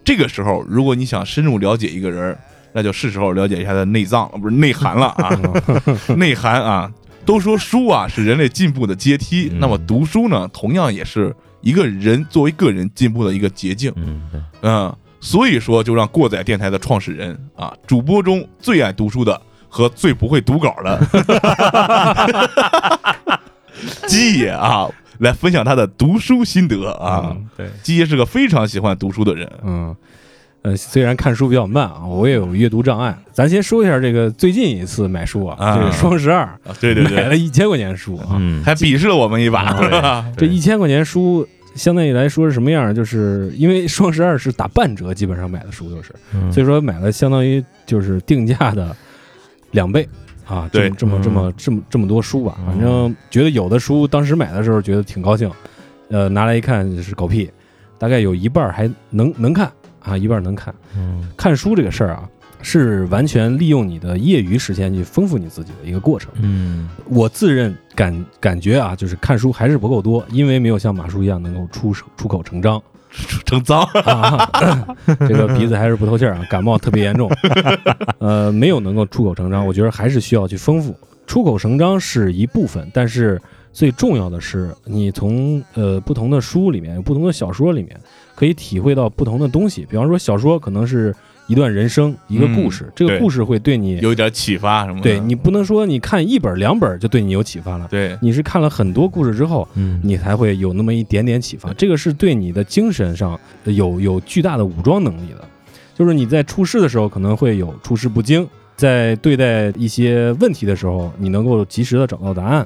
这个时候，如果你想深入了解一个人，那就是时候了解一下他的内脏，不是内涵了啊，内涵啊。都说书啊是人类进步的阶梯，嗯那么读书呢，同样也是一个人作为个人进步的一个捷径。嗯，所以说就让过载电台的创始人啊，主播中最爱读书的和最不会读稿的 鸡爷啊，来分享他的读书心得啊。嗯对，鸡爷是个非常喜欢读书的人，嗯，呃，虽然看书比较慢啊，我也有阅读障碍。咱先说一下这个最近一次买书啊，啊这个双十二，啊对对对，买了一千块钱书啊，嗯，还鄙视了我们一把？这一千块钱书。相对来说是什么样？就是因为双十二是打半折，基本上买的书都是，嗯所以说买了相当于就是定价的两倍啊，这对么这么这么这么这么多书吧，嗯反正觉得有的书当时买的时候觉得挺高兴，呃，拿来一看是狗屁，大概有一半儿还能能看啊，一半儿能看。嗯看书这个事儿啊，是完全利用你的业余时间去丰富你自己的一个过程。嗯我自认感感觉啊，就是看书还是不够多，因为没有像马叔一样能够出出口成章。成脏，啊，这个鼻子还是不透气儿啊，感冒特别严重。呃，没有能够出口成章，我觉得还是需要去丰富。出口成章是一部分，但是最重要的是，你从呃不同的书里面、不同的小说里面，可以体会到不同的东西。比方说，小说可能是一段人生、一个故事，这个故事会对你，有点启发什么的。对你不能说你看一本两本就对你有启发了，对你是看了很多故事之后，嗯，你才会有那么一点点启发。这个是对你的精神上有有巨大的武装能力的，就是你在出事的时候可能会有出事不惊，在对待一些问题的时候，你能够及时的找到答案。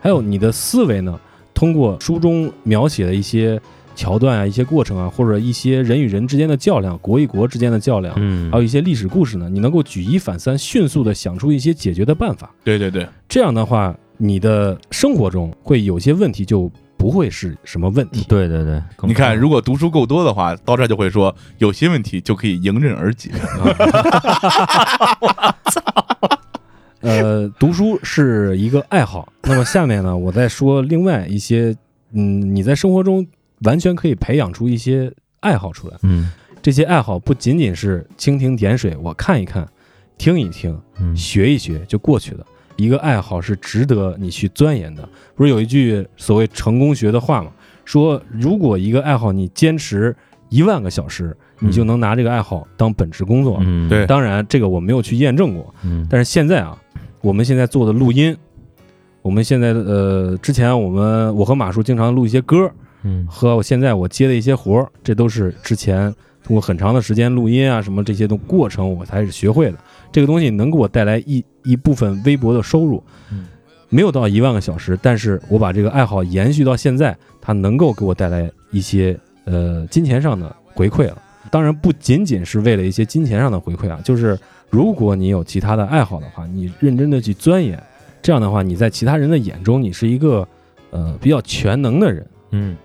还有你的思维呢，通过书中描写的一些桥段啊、一些过程啊，或者一些人与人之间的较量、国与国之间的较量，嗯，还有一些历史故事呢，你能够举一反三，迅速的想出一些解决的办法。对对对，这样的话，你的生活中会有些问题就不会是什么问题。对对对，你看，如果读书够多的话，到这儿就会说有些问题就可以迎刃而解。呃，读书是一个爱好。那么下面呢，我再说另外一些，嗯，你在生活中完全可以培养出一些爱好出来。嗯这些爱好不仅仅是蜻蜓点水，我看一看，听一听，嗯学一学就过去了。一个爱好是值得你去钻研的。不是有一句所谓成功学的话吗？说如果一个爱好你坚持一万个小时，你就能拿这个爱好当本职工作。嗯对当然，这个我没有去验证过，嗯但是现在啊，我们现在做的录音，我们现在呃，之前我们我和马叔经常录一些歌，嗯和我现在我接的一些活儿，这都是之前通过很长的时间录音啊什么这些的过程，我才是学会的。这个东西能给我带来一一部分微薄的收入嗯，没有到一万个小时，但是我把这个爱好延续到现在，它能够给我带来一些呃金钱上的回馈了。当然不仅仅是为了一些金钱上的回馈啊，就是如果你有其他的爱好的话，你认真的去钻研，这样的话你在其他人的眼中你是一个呃比较全能的人。嗯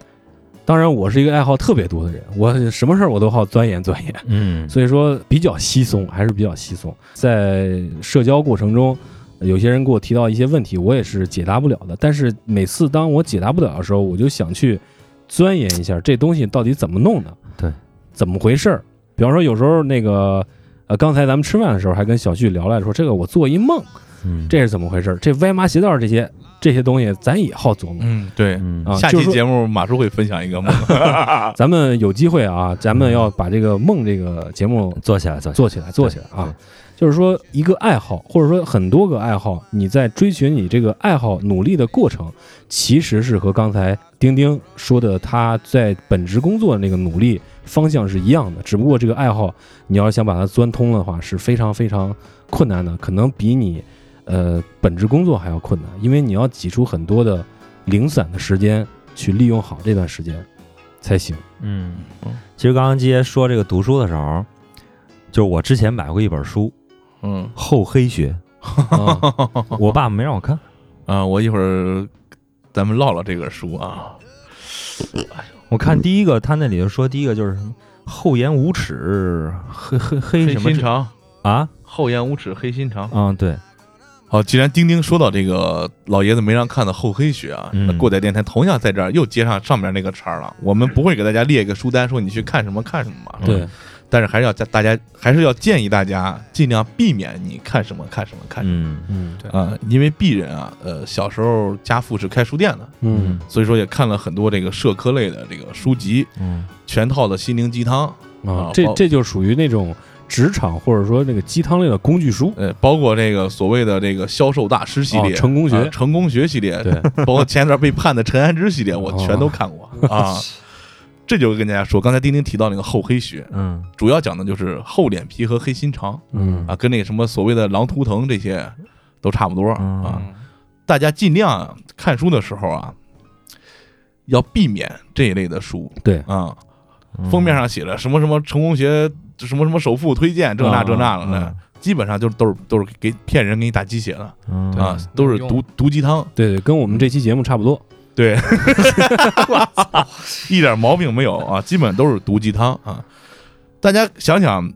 当然，我是一个爱好特别多的人，我什么事儿我都好钻研钻研，嗯，所以说比较稀松，还是比较稀松。在社交过程中，有些人给我提到一些问题，我也是解答不了的。但是每次当我解答不了的时候，我就想去钻研一下这东西到底怎么弄的，对，怎么回事儿。比方说，有时候那个呃，刚才咱们吃饭的时候还跟小旭聊来说，这个我做一梦，嗯这是怎么回事儿？这歪麻邪道这些这些东西，咱也好琢磨。嗯，对。嗯啊下期节目马叔会分享一个梦，咱们有机会啊，咱们要把这个梦这个节目做起来做做起来，做起来啊！就是说，一个爱好，或者说很多个爱好，你在追寻你这个爱好努力的过程，其实是和刚才丁丁说的他在本职工作的那个努力方向是一样的。只不过这个爱好，你要是想把它钻通的话，是非常非常困难的，可能比你呃本职工作还要困难，因为你要挤出很多的零散的时间去利用好这段时间才行。嗯，其实刚刚接说这个读书的时候，就是我之前买过一本书嗯《厚黑学啊》，我爸没让我看，啊，我一会儿咱们唠唠这个书啊。我看第一个，他那里头说第一个就是什么厚颜无耻，黑黑黑什么心肠，啊？厚颜无耻，黑心肠。嗯，对，好，既然丁丁说到这个老爷子没让看的厚黑学啊，嗯那过载电台同样在这儿又接上上面那个茬儿了。我们不会给大家列一个书单，说你去看什么看什么嘛。对，但是还是要大家还是要建议大家尽量避免你看什么看什么看什么嗯嗯对啊、因为鄙人啊，呃，小时候家父是开书店的，嗯所以说也看了很多这个社科类的这个书籍，嗯全套的心灵鸡汤，啊这这就属于那种职场或者说那个鸡汤类的工具书。呃，包括这个所谓的这个销售大师系列、哦成功学啊成功学系列，对，包括前一段被判的陈安之系列，我全都看过、啊。这就跟大家说，刚才丁丁提到那个厚黑学，嗯主要讲的就是厚脸皮和黑心肠嗯啊，跟那个什么所谓的狼图腾这些都差不多嗯啊。大家尽量看书的时候啊，要避免这一类的书对，啊。嗯封面上写着什么什么成功学，什么什么首富推荐，这那这那了的，基本上就是都是都是给骗人，给你打鸡血的嗯啊，都是毒毒鸡汤，对对，跟我们这期节目差不多。对，一点毛病没有啊，基本都是毒鸡汤啊。大家想想，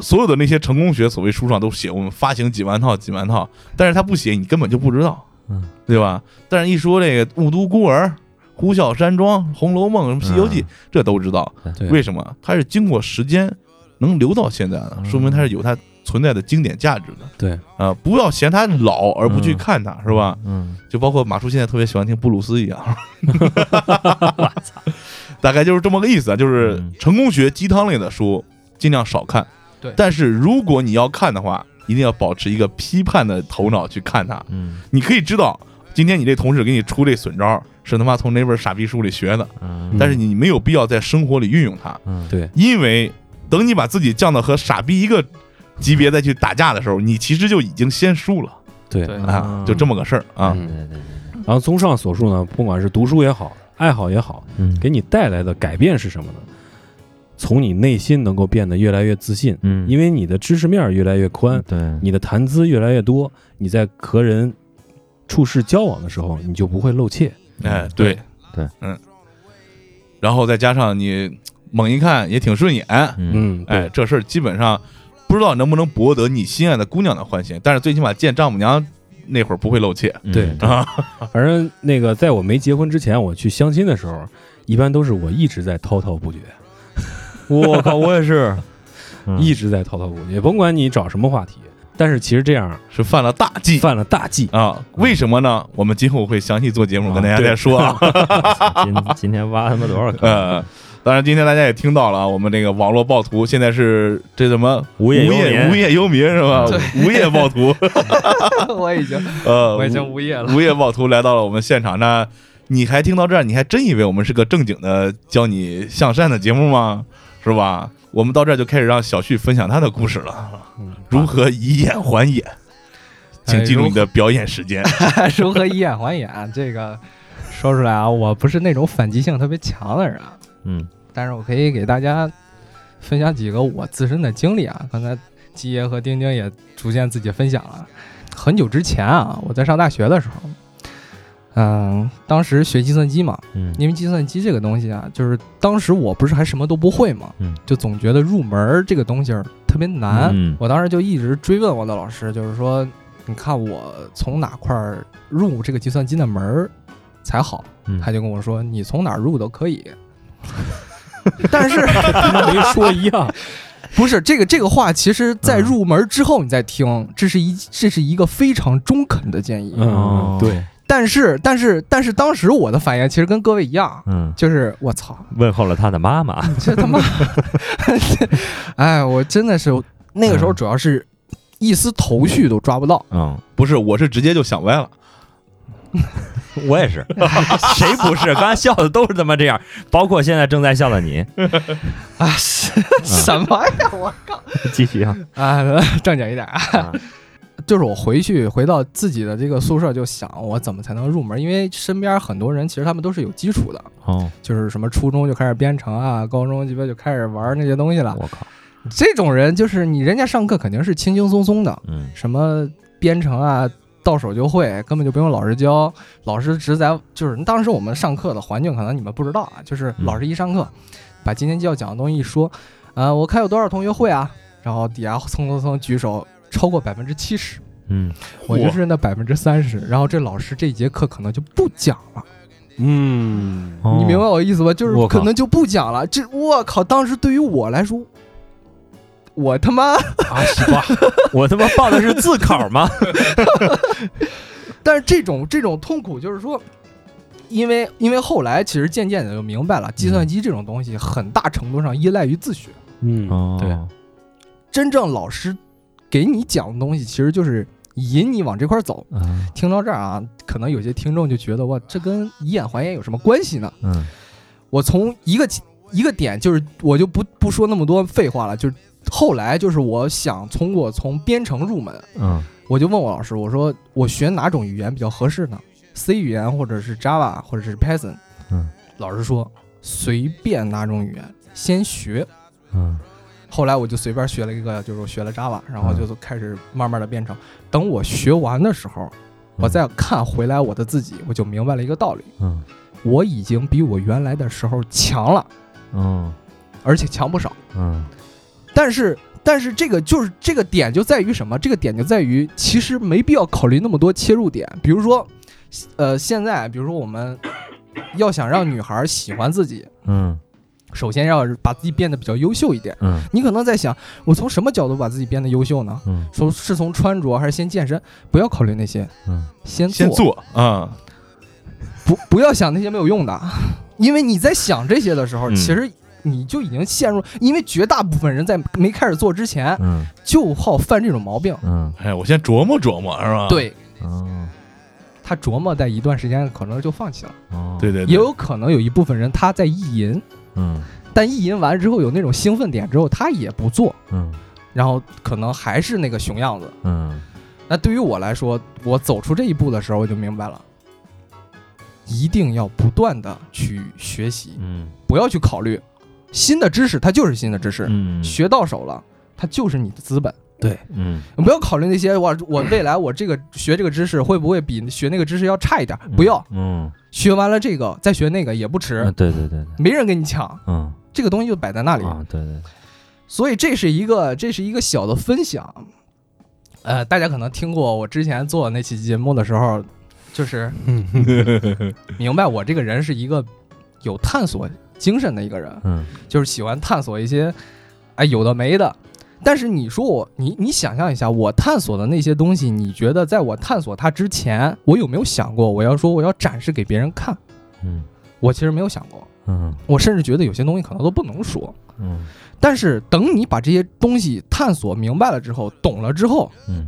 所有的那些成功学所谓书上都写我们发行几万套几万套，但是他不写，你根本就不知道，嗯，对吧？但是一说这个雾都孤儿、呼啸山庄、红楼梦、什么西游记，嗯这都知道。对为什么？它是经过时间能留到现在的，说明它是有它存在的经典价值的。对。啊、不要嫌它老而不去嗯看它，是吧？嗯。就包括马叔现在特别喜欢听布鲁斯一样，我操。大概就是这么个意思啊，就是嗯。成功学鸡汤类的书尽量少看。对。但是如果你要看的话，一定要保持一个批判的头脑去看它。嗯。你可以知道，今天你这同事给你出这损招，是他妈从哪本傻逼书里学的，嗯。但是你没有必要在生活里运用它，嗯。对，因为等你把自己降到和傻逼一个级别再去打架的时候，你其实就已经先输了。对对。啊，就这么个事儿啊。嗯。对对对，然后综上所述呢，不管是读书也好，爱好也好，嗯。给你带来的改变是什么呢？从你内心能够变得越来越自信，嗯。因为你的知识面越来越宽，对。你的谈资越来越多，你在和人处事交往的时候，你就不会露怯。哎，对对，嗯，然后再加上你猛一看也挺顺眼，嗯嗯，哎，这事儿基本上不知道能不能博得你心爱的姑娘的欢心，但是最起码见丈母娘那会儿不会露怯对嗯啊。反正那个在我没结婚之前，我去相亲的时候，一般都是我一直在滔滔不绝，我靠，我也是，嗯一直在滔滔不绝，甭管你找什么话题。但是其实这样是犯了大忌犯了大忌。啊！为什么呢？我们今后会详细做节目啊跟大家再说啊。今今天挖他妈多少坑？呃，当然今天大家也听到了啊，我们这个网络暴徒现在是这什么无业无业无业游民是吧？无业暴徒，我已经 呃，我已经无业了。无业暴徒来到了我们现场，那你还听到这儿，你还真以为我们是个正经的教你向善的节目吗？是吧？我们到这儿就开始让小旭分享他的故事了，嗯如何以眼还眼，请进入你的表演时间。如何以眼还眼？这个说出来啊，我不是那种反击性特别强的人啊，嗯但是我可以给大家分享几个我自身的经历啊。刚才基爷和丁丁也逐渐自己分享了。很久之前啊，我在上大学的时候，嗯，当时学计算机嘛，嗯因为计算机这个东西啊，就是当时我不是还什么都不会嘛，嗯就总觉得入门儿这个东西儿特别难。嗯我当时就一直追问我的老师，就是说，你看我从哪块儿入这个计算机的门儿才好？嗯他就跟我说，你从哪儿入都可以。但是跟没说一样。不是这个这个话，其实在嗯入门之后你再听，这是一这是一个非常中肯的建议。嗯哦，对，但是但是但是当时我的反应其实跟各位一样，嗯，就是我操，问候了他的妈妈，这他妈，哎，我真的是那个时候主要是一丝头绪都抓不到。嗯，不是，我是直接就想歪了。我也是，谁不是？刚才笑的都是他妈这样，包括现在正在笑的你。啊，是什么呀？我靠继续啊，啊，正经一点啊，啊就是我回去回到自己的这个宿舍，就想我怎么才能入门？因为身边很多人其实他们都是有基础的，哦，就是什么初中就开始编程啊，高中鸡巴就开始玩那些东西了。我靠，这种人就是你人家上课肯定是轻轻松松的，嗯什么编程啊、到手就会，根本就不用老师教，老师只在就是当时我们上课的环境可能你们不知道啊，就是老师一上课，把今天就要讲的东西一说，呃，我看有多少同学会啊，然后底下蹭蹭蹭举手，超过百分之七十，嗯我就是那百分之三十，然后这老师这节课可能就不讲了。嗯，哦你明白我意思吧？就是我可能就不讲了。这我靠，当时对于我来说，我他妈，啊西瓜，我他妈报的是自考吗？但是这种这种痛苦就是说，因为因为后来其实渐渐的就明白了，计算机这种东西很大程度上依赖于自学。嗯，哦对，真正老师给你讲的东西，其实就是引你往这块走。嗯听到这儿啊，可能有些听众就觉得哇，这跟以眼还眼有什么关系呢？嗯我从一个一个点，就是我就不不说那么多废话了，就是后来就是我想从我从编程入门，嗯我就问我老师，我说我学哪种语言比较合适呢？C 语言或者是 Java 或者是 Python？嗯，老师说随便哪种语言先学。嗯后来我就随便学了一个，就是我学了 Java，然后嗯就开始慢慢的编程。等我学完的时候，我再看回来我的自己，我就明白了一个道理：嗯我已经比我原来的时候强了，嗯而且强不少。嗯但是，但是这个就是这个点就在于什么？这个点就在于，其实没必要考虑那么多切入点。比如说，呃，现在比如说我们要想让女孩喜欢自己，嗯首先要把自己变得比较优秀一点。嗯你可能在想，我从什么角度把自己变得优秀呢？嗯说是从穿着还是先健身？不要考虑那些，嗯先做，先做啊，不不要想那些没有用的，因为你在想这些的时候，嗯其实你就已经陷入，因为绝大部分人在没开始做之前，嗯。就好犯这种毛病。嗯。哎，我先琢磨琢磨，是吧？对。哦他琢磨，在一段时间可能就放弃了，哦。对对，对。也有可能有一部分人他在意淫，嗯。但意淫完之后有那种兴奋点之后，他也不做，嗯。然后可能还是那个熊样子。嗯。那对于我来说，我走出这一步的时候，我就明白了，一定要不断的去学习，嗯。不要去考虑新的知识，它就是新的知识，嗯。学到手了，它就是你的资本。对。嗯。不要考虑那些我我未来我这个学这个知识会不会比学那个知识要差一点？不要，嗯。学完了这个再学那个也不迟。嗯，对对对对。没人跟你抢，嗯。这个东西就摆在那里。啊对对。所以这是一个这是一个小的分享。呃，大家可能听过我之前做那期节目的时候，就是 明白我这个人是一个有探索精神的一个人，嗯就是喜欢探索一些哎有的没的。但是你说我，你你想象一下，我探索的那些东西，你觉得在我探索它之前，我有没有想过我要说我要展示给别人看？嗯我其实没有想过，嗯我甚至觉得有些东西可能都不能说。嗯但是等你把这些东西探索明白了之后，懂了之后，嗯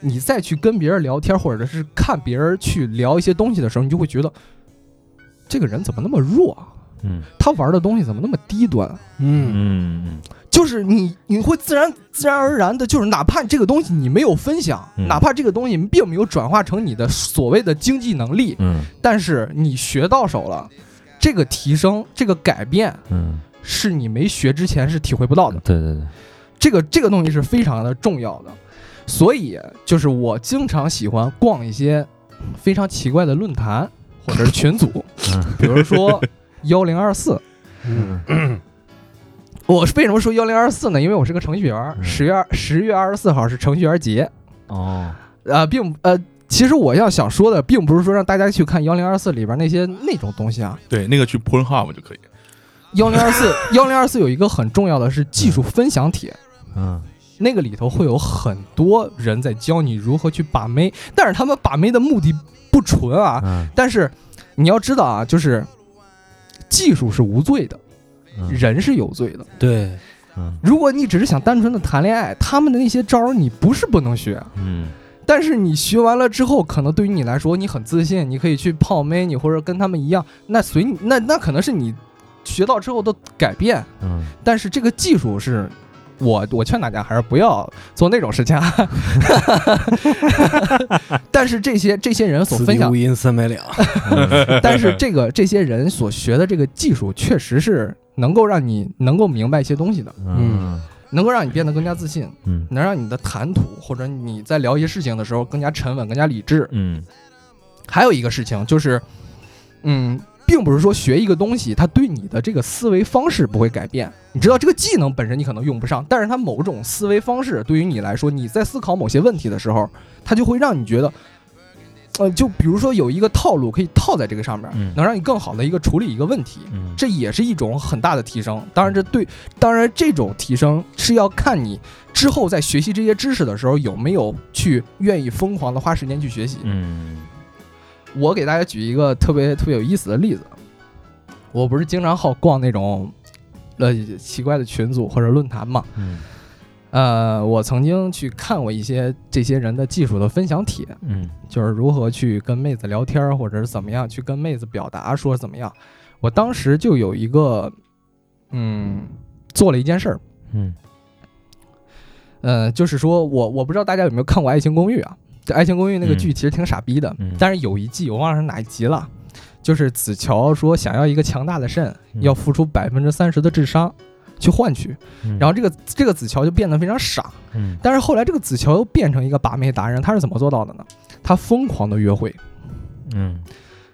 你再去跟别人聊天，或者是看别人去聊一些东西的时候，你就会觉得这个人怎么那么弱啊？嗯。他玩的东西怎么那么低端？嗯？嗯嗯。就是你你会自然自然而然的，就是哪怕这个东西你没有分享，嗯。哪怕这个东西并没有转化成你的所谓的经济能力，嗯。但是你学到手了，这个提升，这个改变嗯，是你没学之前是体会不到的。对对对，这个这个东西是非常的重要的，所以就是我经常喜欢逛一些非常奇怪的论坛或者是群组，嗯。比如说幺零二四。嗯我为什么说幺零二四呢？因为我是个程序员，嗯十月二十月二十四号是程序员节，哦呃，并呃，其实我要想说的，并不是说让大家去看幺零二四里边那些那种东西啊。对，那个去 Pornhub 就可以。幺零二四 幺零二四有一个很重要的是技术分享帖，嗯那个里头会有很多人在教你如何去把妹，但是他们把妹的目的不纯啊。嗯但是你要知道啊，就是技术是无罪的，嗯人是有罪的。对，嗯如果你只是想单纯的谈恋爱，他们的那些招儿你不是不能学，嗯但是你学完了之后，可能对于你来说你很自信，你可以去泡妹，你或者跟他们一样，那随你那那可能是你学到之后的改变，嗯但是这个技术是。我我劝大家还是不要做那种事情啊，但是这些这些人所分享三百两。嗯但是这个这些人所学的这个技术，确实是能够让你能够明白一些东西的。嗯能够让你变得更加自信，嗯能让你的谈吐或者你在聊一些事情的时候更加沉稳、更加理智。嗯还有一个事情就是，嗯，并不是说学一个东西，它对你的这个思维方式不会改变。你知道这个技能本身你可能用不上，但是它某种思维方式对于你来说，你在思考某些问题的时候，它就会让你觉得。呃，就比如说有一个套路可以套在这个上面，嗯能让你更好的一个处理一个问题，嗯这也是一种很大的提升。当然，这对，当然这种提升是要看你之后在学习这些知识的时候有没有去愿意疯狂的花时间去学习。嗯我给大家举一个特别特别有意思的例子，我不是经常好逛那种呃奇怪的群组或者论坛嘛，嗯呃，我曾经去看过一些这些人的技术的分享帖，嗯就是如何去跟妹子聊天儿，或者是怎么样去跟妹子表达说怎么样。我当时就有一个，嗯，做了一件事儿，嗯呃，就是说我我不知道大家有没有看过《爱情公寓》啊？这《爱情公寓》那个嗯。剧其实挺傻逼的，嗯。但是有一季我忘了是哪一集了，就是子乔说想要一个强大的肾，嗯。要付出百分之三十的智商去换取，嗯，然后这个这个子乔就变得非常傻，嗯。但是后来这个子乔又变成一个把妹达人，他是怎么做到的呢？他疯狂的约会，嗯。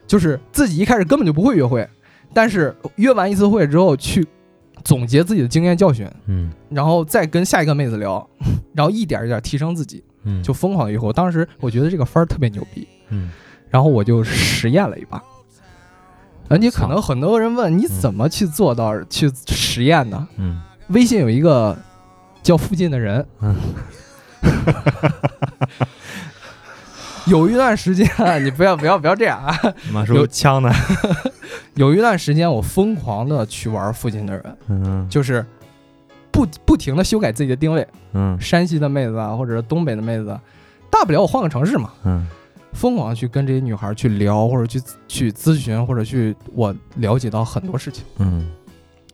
就是自己一开始根本就不会约会，但是约完一次会之后去总结自己的经验教训，嗯。然后再跟下一个妹子聊，然后一点一点提升自己，嗯就疯狂的约会。我当时我觉得这个分儿特别牛逼，嗯然后我就实验了一把。而且可能很多人问你怎么去做到去实验呢？嗯微信有一个叫附近的人，嗯 有一段时间啊，你不要不要不要这样啊！马有叔枪呢？有一段时间我疯狂的去玩附近的人，嗯就是不不停的修改自己的定位，嗯。山西的妹子啊，或者是东北的妹子，大不了我换个城市嘛，嗯。疯狂地去跟这些女孩去聊，或者去去咨询，或者去我了解到很多事情，嗯。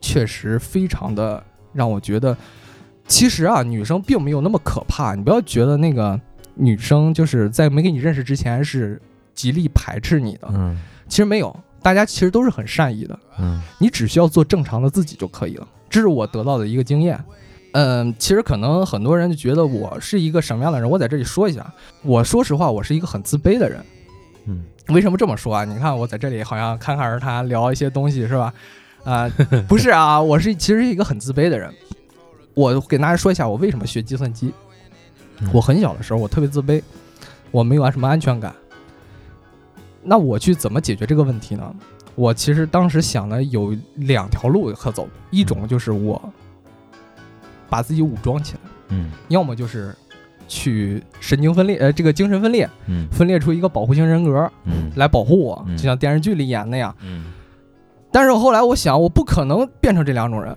确实非常的让我觉得，其实啊，女生并没有那么可怕，你不要觉得那个女生就是在没跟你认识之前是极力排斥你的，嗯。其实没有，大家其实都是很善意的，嗯。你只需要做正常的自己就可以了，这是我得到的一个经验。嗯，其实可能很多人就觉得我是一个什么样的人，我在这里说一下，我说实话，我是一个很自卑的人。嗯为什么这么说啊？你看我在这里好像侃侃而谈，聊一些东西是吧？啊、不是啊，我是其实是一个很自卑的人。我给大家说一下我为什么学计算机。嗯我很小的时候我特别自卑，我没有什么安全感。那我去怎么解决这个问题呢？我其实当时想的有两条路可走，一种就是我把自己武装起来，嗯要么就是去神经分裂，呃，这个精神分裂，嗯分裂出一个保护型人格嗯来保护我，嗯就像电视剧里演那样。嗯但是后来我想，我不可能变成这两种人，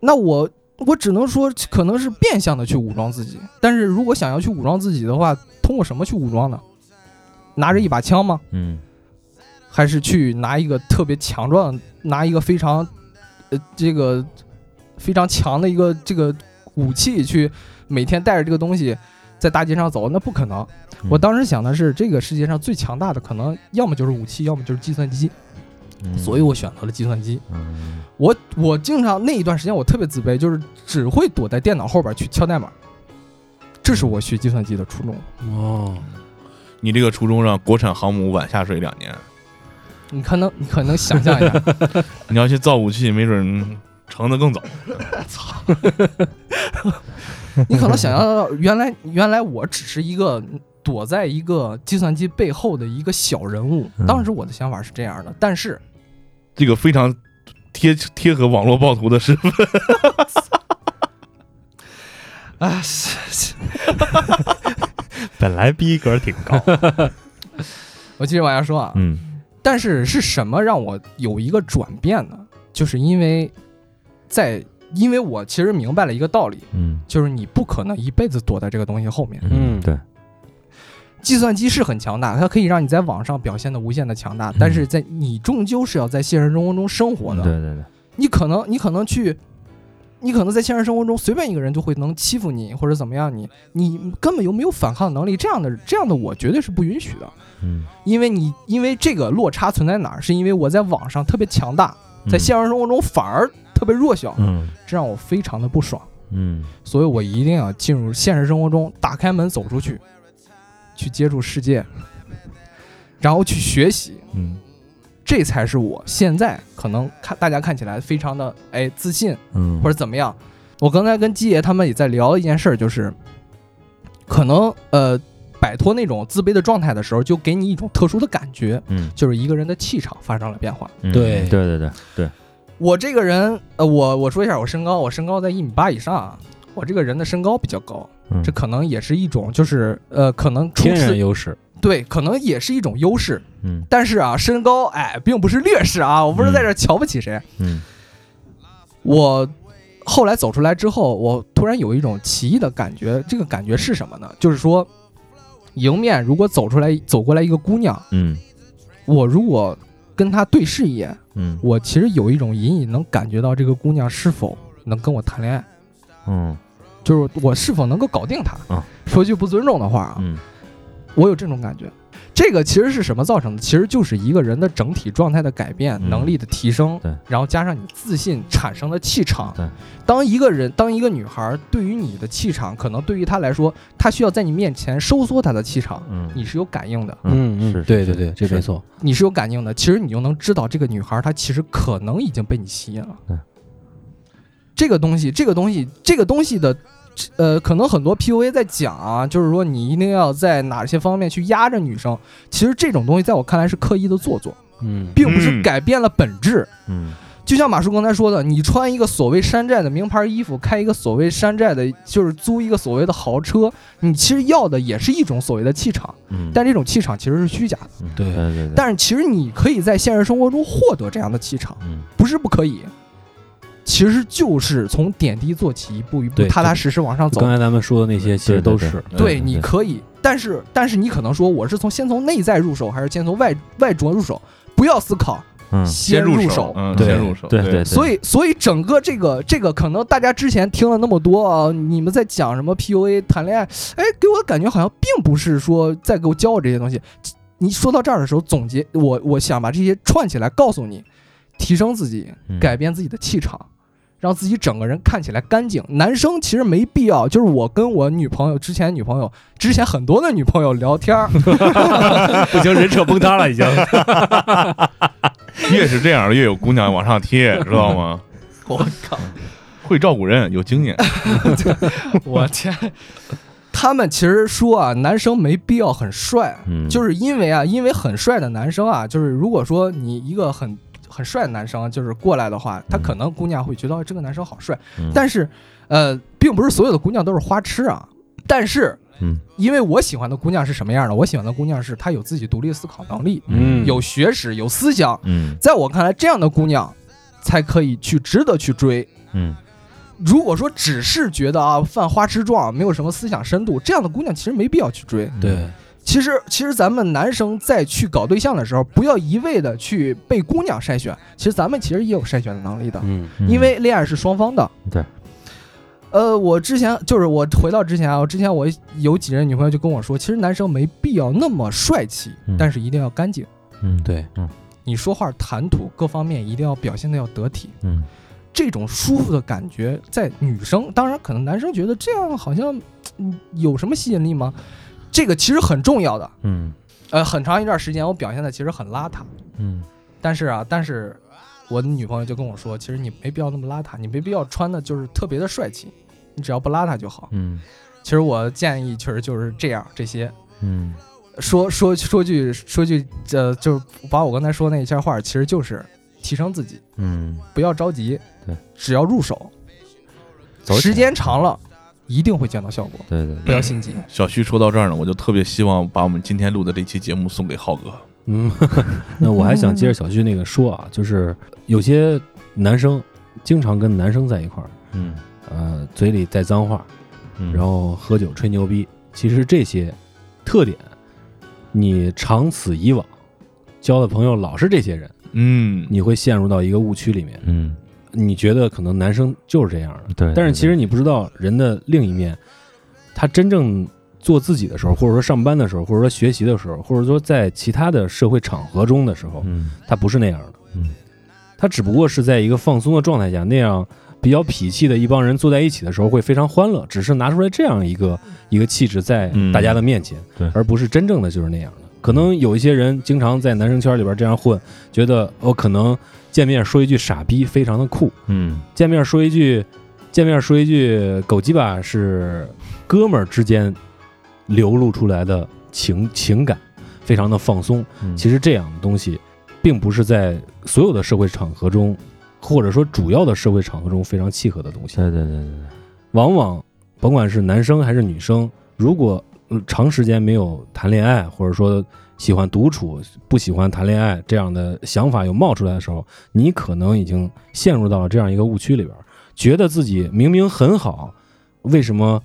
那我我只能说可能是变相的去武装自己。但是如果想要去武装自己的话，通过什么去武装呢？拿着一把枪吗？嗯还是去拿一个特别强壮，拿一个非常，呃，这个非常强的一个这个武器去每天带着这个东西在大街上走？那不可能。嗯我当时想的是，这个世界上最强大的可能要么就是武器，要么就是计算机，嗯所以我选择了计算机。嗯我我经常那一段时间我特别自卑，就是只会躲在电脑后边去敲代码，这是我学计算机的初衷。哦，你这个初衷让国产航母晚下水两年，你可能你可能想象一下，你要去造武器，没准成的更早。操 你可能想象到原来原来我只是一个躲在一个计算机背后的一个小人物。嗯当时我的想法是这样的，但是这个非常贴贴合网络暴徒的身份。啊，本来逼格挺高。我继续往下说啊。嗯但是是什么让我有一个转变呢？就是因为在因为我其实明白了一个道理，嗯就是你不可能一辈子躲在这个东西后面。嗯对，计算机是很强大，它可以让你在网上表现的无限的强大，但是在你终究是要在现实生活中生活的。对对对，你可能你可能去，你可能在现实生活中随便一个人就会能欺负你或者怎么样你，你根本就没有反抗能力，这样的这样的我绝对是不允许的，嗯。因为你因为这个落差存在哪儿，是因为我在网上特别强大，在现实生活中反而特别弱小，嗯。这让我非常的不爽。嗯所以我一定要进入现实生活中，打开门走出去，去接触世界，然后去学习，嗯。这才是我现在可能看大家看起来非常的哎自信嗯。或者怎么样。我刚才跟基爷他们也在聊一件事儿，就是可能呃摆脱那种自卑的状态的时候，就给你一种特殊的感觉，嗯就是一个人的气场发生了变化。嗯对对对对对，我这个人，呃，我我说一下我身高，我身高在一米八以上啊，我这个人的身高比较高，嗯这可能也是一种就是呃，可能初天然优势，对，可能也是一种优势。嗯但是啊，身高矮，并不是劣势啊，我不是在这儿瞧不起谁。嗯我后来走出来之后，我突然有一种奇异的感觉，这个感觉是什么呢？就是说，迎面如果走出来走过来一个姑娘，嗯我如果跟她对视一眼，嗯我其实有一种隐隐能感觉到这个姑娘是否能跟我谈恋爱。嗯就是我是否能够搞定她。啊说句不尊重的话啊，嗯我有这种感觉。这个其实是什么造成的？其实就是一个人的整体状态的改变、嗯能力的提升，对然后加上你自信产生的气场。对，当一个人，当一个女孩对于你的气场，可能对于她来说，她需要在你面前收缩她的气场，嗯你是有感应的，嗯是是对对对，这没错，你是有感应的。其实你就能知道这个女孩她其实可能已经被你吸引了。对，这个东西，这个东西，这个东西的。呃，可能很多 PUA 在讲啊，就是说你一定要在哪些方面去压着女生。其实这种东西在我看来是刻意的做作，嗯，并不是嗯改变了本质。嗯就像马叔刚才说的，你穿一个所谓山寨的名牌衣服，开一个所谓山寨的，就是租一个所谓的豪车，你其实要的也是一种所谓的气场，嗯，但这种气场其实是虚假的。嗯对对对对，但是其实你可以在现实生活中获得这样的气场，嗯不是不可以。其实就是从点滴做起，一步一步踏踏实实往上走刚。才咱们说的那些其实都是，对，对你可以，但是但是你可能说我是从先从内在入手，还是先从外外着入手？不要思考，嗯先入手。嗯，对先入手，对对，所以，所以整个这个这个，可能大家之前听了那么多啊，你们在讲什么 PUA 谈恋爱，哎，给我的感觉好像并不是说在给我教我这些东西。你说到这儿的时候，总结我我想把这些串起来，告诉你，提升自己，嗯改变自己的气场，让自己整个人看起来干净。男生其实没必要，就是我跟我女朋友之前女朋友之前很多的女朋友聊天儿，不行，人设崩塌了已经。越是这样，越有姑娘往上贴，知道吗？我靠，会照顾人，有经验。我天！他们其实说啊，男生没必要很帅，嗯就是因为啊，因为很帅的男生啊，就是如果说你一个很很帅的男生就是过来的话，他可能姑娘会觉得、哦这个男生好帅，嗯但是呃，并不是所有的姑娘都是花痴啊。但是，嗯，因为我喜欢的姑娘是什么样的？我喜欢的姑娘是她有自己独立思考能力，嗯有学识，有思想。嗯在我看来，这样的姑娘才可以去值得去追。嗯如果说只是觉得啊犯花痴状，没有什么思想深度，这样的姑娘其实没必要去追。对，其实，其实咱们男生在去搞对象的时候，不要一味的去被姑娘筛选，其实咱们其实也有筛选的能力的，嗯。嗯。因为恋爱是双方的。对。呃，我之前就是我回到之前啊，我之前我有几任女朋友就跟我说，其实男生没必要那么帅气，嗯。但是一定要干净。嗯。对，嗯。你说话谈吐各方面一定要表现的要得体，嗯。这种舒服的感觉在女生，当然可能男生觉得这样好像嗯有什么吸引力吗？这个其实很重要的。嗯。呃，很长一段时间我表现的其实很邋遢，嗯。但是啊，但是我的女朋友就跟我说，其实你没必要那么邋遢，你没必要穿的就是特别的帅气，你只要不邋遢就好。嗯。其实我建议确实就是这样，这些。嗯。说说说句说句，呃，就是把我刚才说那一些话，其实就是提升自己，嗯，不要着急，对，只要入手，时间长了一定会见到效果，对对不要心急。小旭说到这儿呢，我就特别希望把我们今天录的这期节目送给浩哥。嗯，那我还想接着小旭那个说啊，就是有些男生经常跟男生在一块儿，嗯呃，嘴里带脏话，嗯，然后喝酒吹牛逼，其实这些特点，你长此以往交的朋友老是这些人，嗯，你会陷入到一个误区里面。嗯你觉得可能男生就是这样的，对，但是其实你不知道人的另一面，他真正做自己的时候，或者说上班的时候，或者说学习的时候，或者说在其他的社会场合中的时候，嗯。他不是那样的。嗯，他只不过是在一个放松的状态下那样比较痞气的一帮人坐在一起的时候会非常欢乐，只是拿出来这样一个一个气质在嗯。大家的面前，对。而不是真正的就是那样的。可能有一些人经常在男生圈里边这样混，觉得我、可能见面说一句傻逼非常的酷，嗯见面说一句，见面说一句狗鸡巴是哥们儿之间流露出来的情情感，非常的放松。嗯其实这样的东西，并不是在所有的社会场合中，或者说主要的社会场合中非常契合的东西。对对对对对，往往甭管是男生还是女生，如果呃长时间没有谈恋爱，或者说喜欢独处、不喜欢谈恋爱这样的想法有冒出来的时候，你可能已经陷入到了这样一个误区里边，觉得自己明明很好，为什么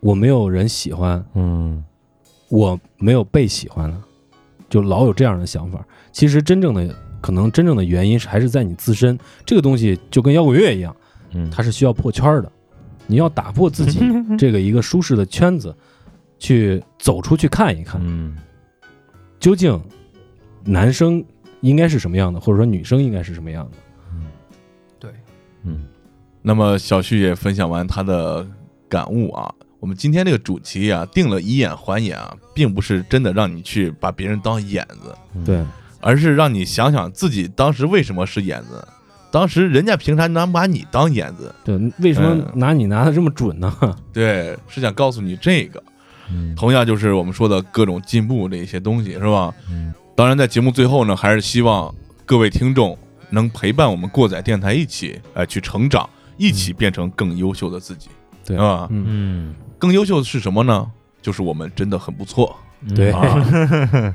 我没有人喜欢，嗯我没有被喜欢呢？就老有这样的想法。其实真正的可能真正的原因是还是在你自身，这个东西就跟摇滚乐一样。嗯，它是需要破圈的，你要打破自己 这个一个舒适的圈子，去走出去看一看，嗯究竟男生应该是什么样的，或者说女生应该是什么样的。嗯对，嗯那么小旭也分享完他的感悟啊。我们今天这个主题啊，定了以眼还眼啊，并不是真的让你去把别人当眼子，对，而是让你想想自己当时为什么是眼子，当时人家凭啥能把你当眼子？对，为什么嗯拿你拿的这么准呢？对，是想告诉你这个。嗯同样就是我们说的各种进步的一些东西，是吧？嗯当然，在节目最后呢，还是希望各位听众能陪伴我们过载电台一起，呃，去成长，一起变成更优秀的自己，对吧。嗯，嗯，更优秀的是什么呢？就是我们真的很不错对啊。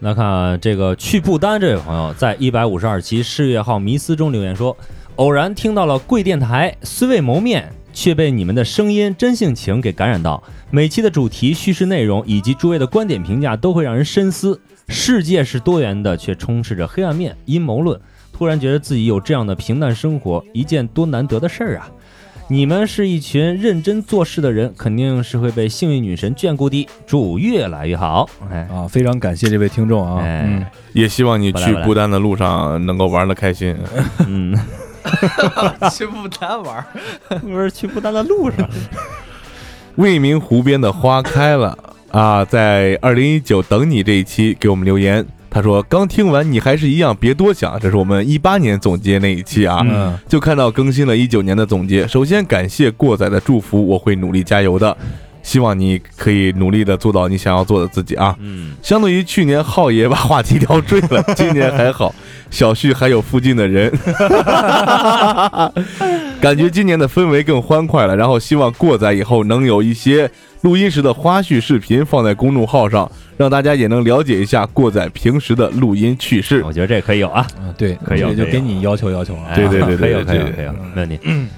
来看这个去不丹这位朋友在一百五十二期世越号迷思中留言说，偶然听到了贵电台，虽未谋面，却被你们的声音真性情给感染到。每期的主题、叙事内容以及诸位的观点评价都会让人深思。世界是多元的，却充斥着黑暗面、阴谋论。突然觉得自己有这样的平淡生活，一件多难得的事儿啊！你们是一群认真做事的人，肯定是会被幸运女神眷顾的。祝越来越好！哎，啊，非常感谢这位听众啊，哎嗯，也希望你去孤单的路上能够玩的开心。嗯，去不丹玩儿，不是去不丹的路上。未名湖边的花开了。啊，在二零一九等你这一期给我们留言，他说刚听完你还是一样，别多想，这是我们一八年总结那一期啊，嗯。就看到更新了一九年的总结。首先感谢过载的祝福，我会努力加油的，希望你可以努力的做到你想要做的自己啊。嗯，相对于去年浩爷把话题聊坠了，今年还好，小旭还有附近的人，感觉今年的氛围更欢快了。然后希望过载以后能有一些录音时的花絮视频放在公众号上，让大家也能了解一下过载平时的录音趣事。我觉得这可以有啊，嗯，对，可以有这就可以有给你要求要求啊。对对对对可以有，可以有，可以有，没问题。嗯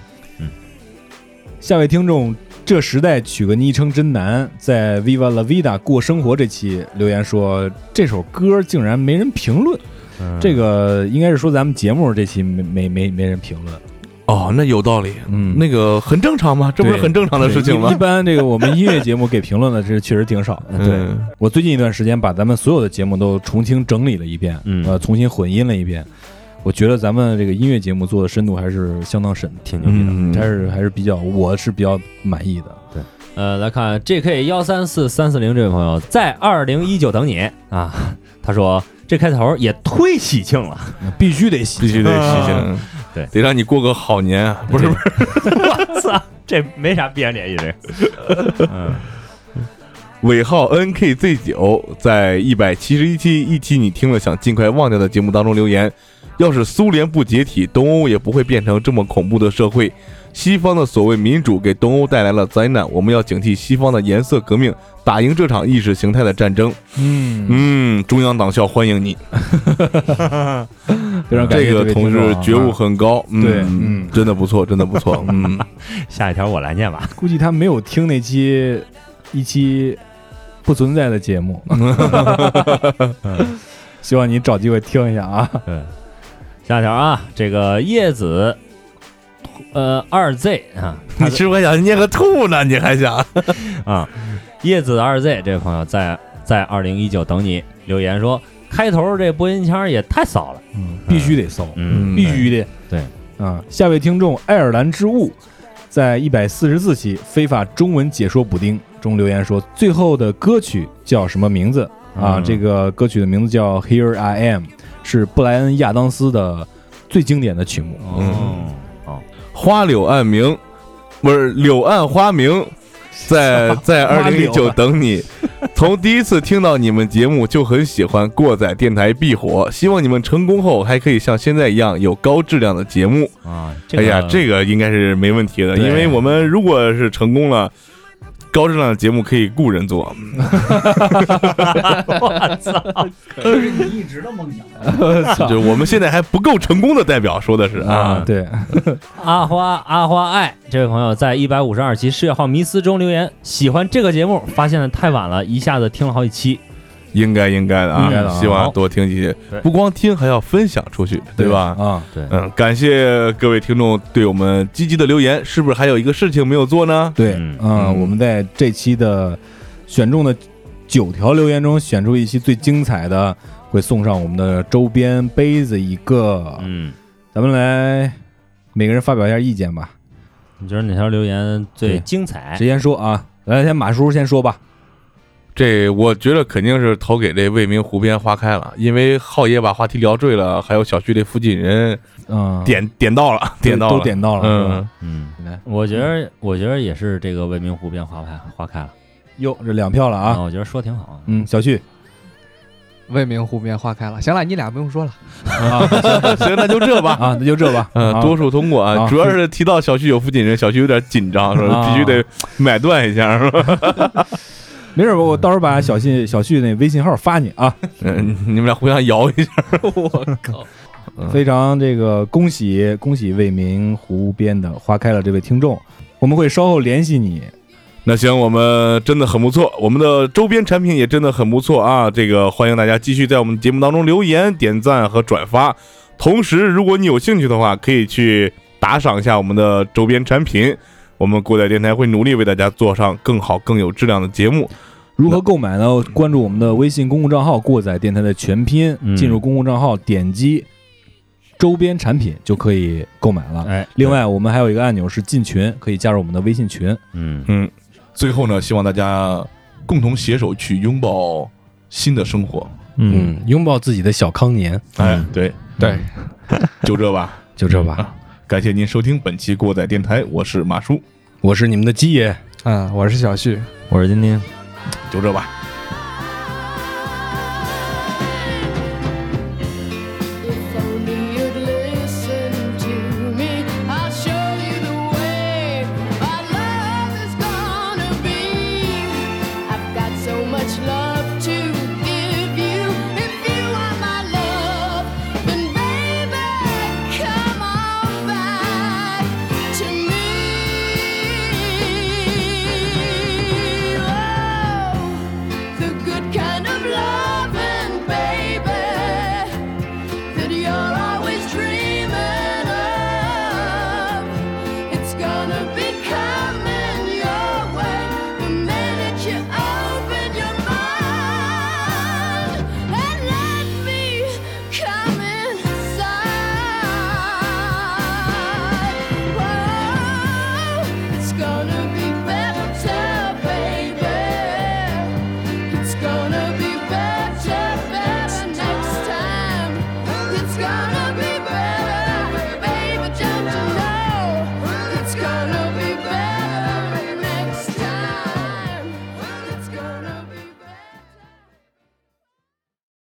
下位听众，这时代取个昵称真难，在 Viva La Vida 过生活这期留言说，这首歌竟然没人评论。嗯这个应该是说咱们节目这期没没没没人评论，哦，那有道理，嗯那个很正常嘛？这不是很正常的事情吗一一？般这个我们音乐节目给评论的这确实挺少的。对嗯我最近一段时间把咱们所有的节目都重新整理了一遍，嗯呃，重新混音了一遍。我觉得咱们这个音乐节目做的深度还是相当深的，挺牛逼的。嗯还是还是比较，我是比较满意的。对。呃，来看 JK 幺三四三四零这位朋友，在二零一九等你啊，他说这开头也忒喜庆了，必须得喜，必须得喜庆，对。得让你过个好年啊！不是？不是，我操，这没啥必然联系这。嗯，尾号 NKZ 九在一百七十一期一期你听了想尽快忘掉的节目当中留言，要是苏联不解体，东欧也不会变成这么恐怖的社会。西方的所谓民主给东欧带来了灾难，我们要警惕西方的颜色革命，打赢这场意识形态的战争。嗯，嗯，中央党校欢迎你，非常感谢这个同志觉悟很高，嗯对嗯真的不错，真的不错，嗯，下一条我来念吧。估计他没有听那期一期不存在的节目，希望你找机会听一下啊。对，下一条啊，这个叶子，呃，二 Z 啊，你是不是还想念个兔呢？你还想？啊，叶子二 Z 这位朋友在在二零一九等你留言说，开头这播音腔也太骚了，嗯，必须得骚，嗯，必须的。对啊，下位听众爱尔兰之物在一百四十四期非法中文解说补丁中留言说，最后的歌曲叫什么名字啊？嗯这个歌曲的名字叫《Here I Am》，是布莱恩·亚当斯的最经典的曲目。哦，花柳暗明，不是柳暗花明，在在二零一九 等你。从第一次听到你们节目就很喜欢过载电台必火，希望你们成功后还可以像现在一样有高质量的节目。啊，哎呀，这个应该是没问题的，因为我们如果是成功了。高质量的节目可以雇人做，这是你一直的梦想。就是我们现在还不够成功的代表说的是啊啊，，对，阿花阿花爱这位朋友在一百五十二期十月号迷思中留言，喜欢这个节目，发现的太晚了，一下子听了好几期。应该应该的啊的，啊希望多听几些，不光听还要分享出去，对吧？啊，对，嗯，感谢各位听众对我们积极的留言，是不是还有一个事情没有做呢？对，嗯嗯，嗯我们在这期的选中的九条留言中选出一期最精彩的，会送上我们的周边杯子一个。嗯，咱们来每个人发表一下意见吧，你觉得哪条留言最精彩谁？先说啊？来，先马叔先说吧。这我觉得肯定是投给这未名湖边花开了，因为浩爷把话题聊坠了，还有小区这附近人嗯，点点到了，点到了，都点到了，嗯？，嗯，来，我觉得我觉得也是这个未名湖边花开花开了哟，这两票了啊。我觉得说挺好。嗯，小旭未名湖边花开了。行了，你俩不用说了。啊行，那就这吧。啊，那就这吧。嗯，啊多数通过啊，啊主要是提到小旭有附近人，小旭有点紧张，是吧？啊必须得买断一下，是吧？没事，我到时候把小信小旭那微信号发你啊。嗯，你们俩互相摇一下。我靠！嗯非常这个恭喜恭喜未名湖边的花开了这位听众，我们会稍后联系你。那行，我们真的很不错，我们的周边产品也真的很不错啊！这个欢迎大家继续在我们节目当中留言、点赞和转发。同时，如果你有兴趣的话，可以去打赏一下我们的周边产品。我们过载电台会努力为大家做上更好、更有质量的节目。如何购买呢？关注我们的微信公共账号“过载电台”的全拼，嗯进入公共账号，点击周边产品就可以购买了。哎，另外，我们还有一个按钮是进群，可以加入我们的微信群。嗯，嗯，最后呢，希望大家共同携手去拥抱新的生活。嗯，，拥抱自己的小康年，哎，对，对，就这吧。就这吧。感谢您收听本期过载电台，我是马叔，我是你们的鸡爷。嗯，我是小旭。我是丁丁。就这吧。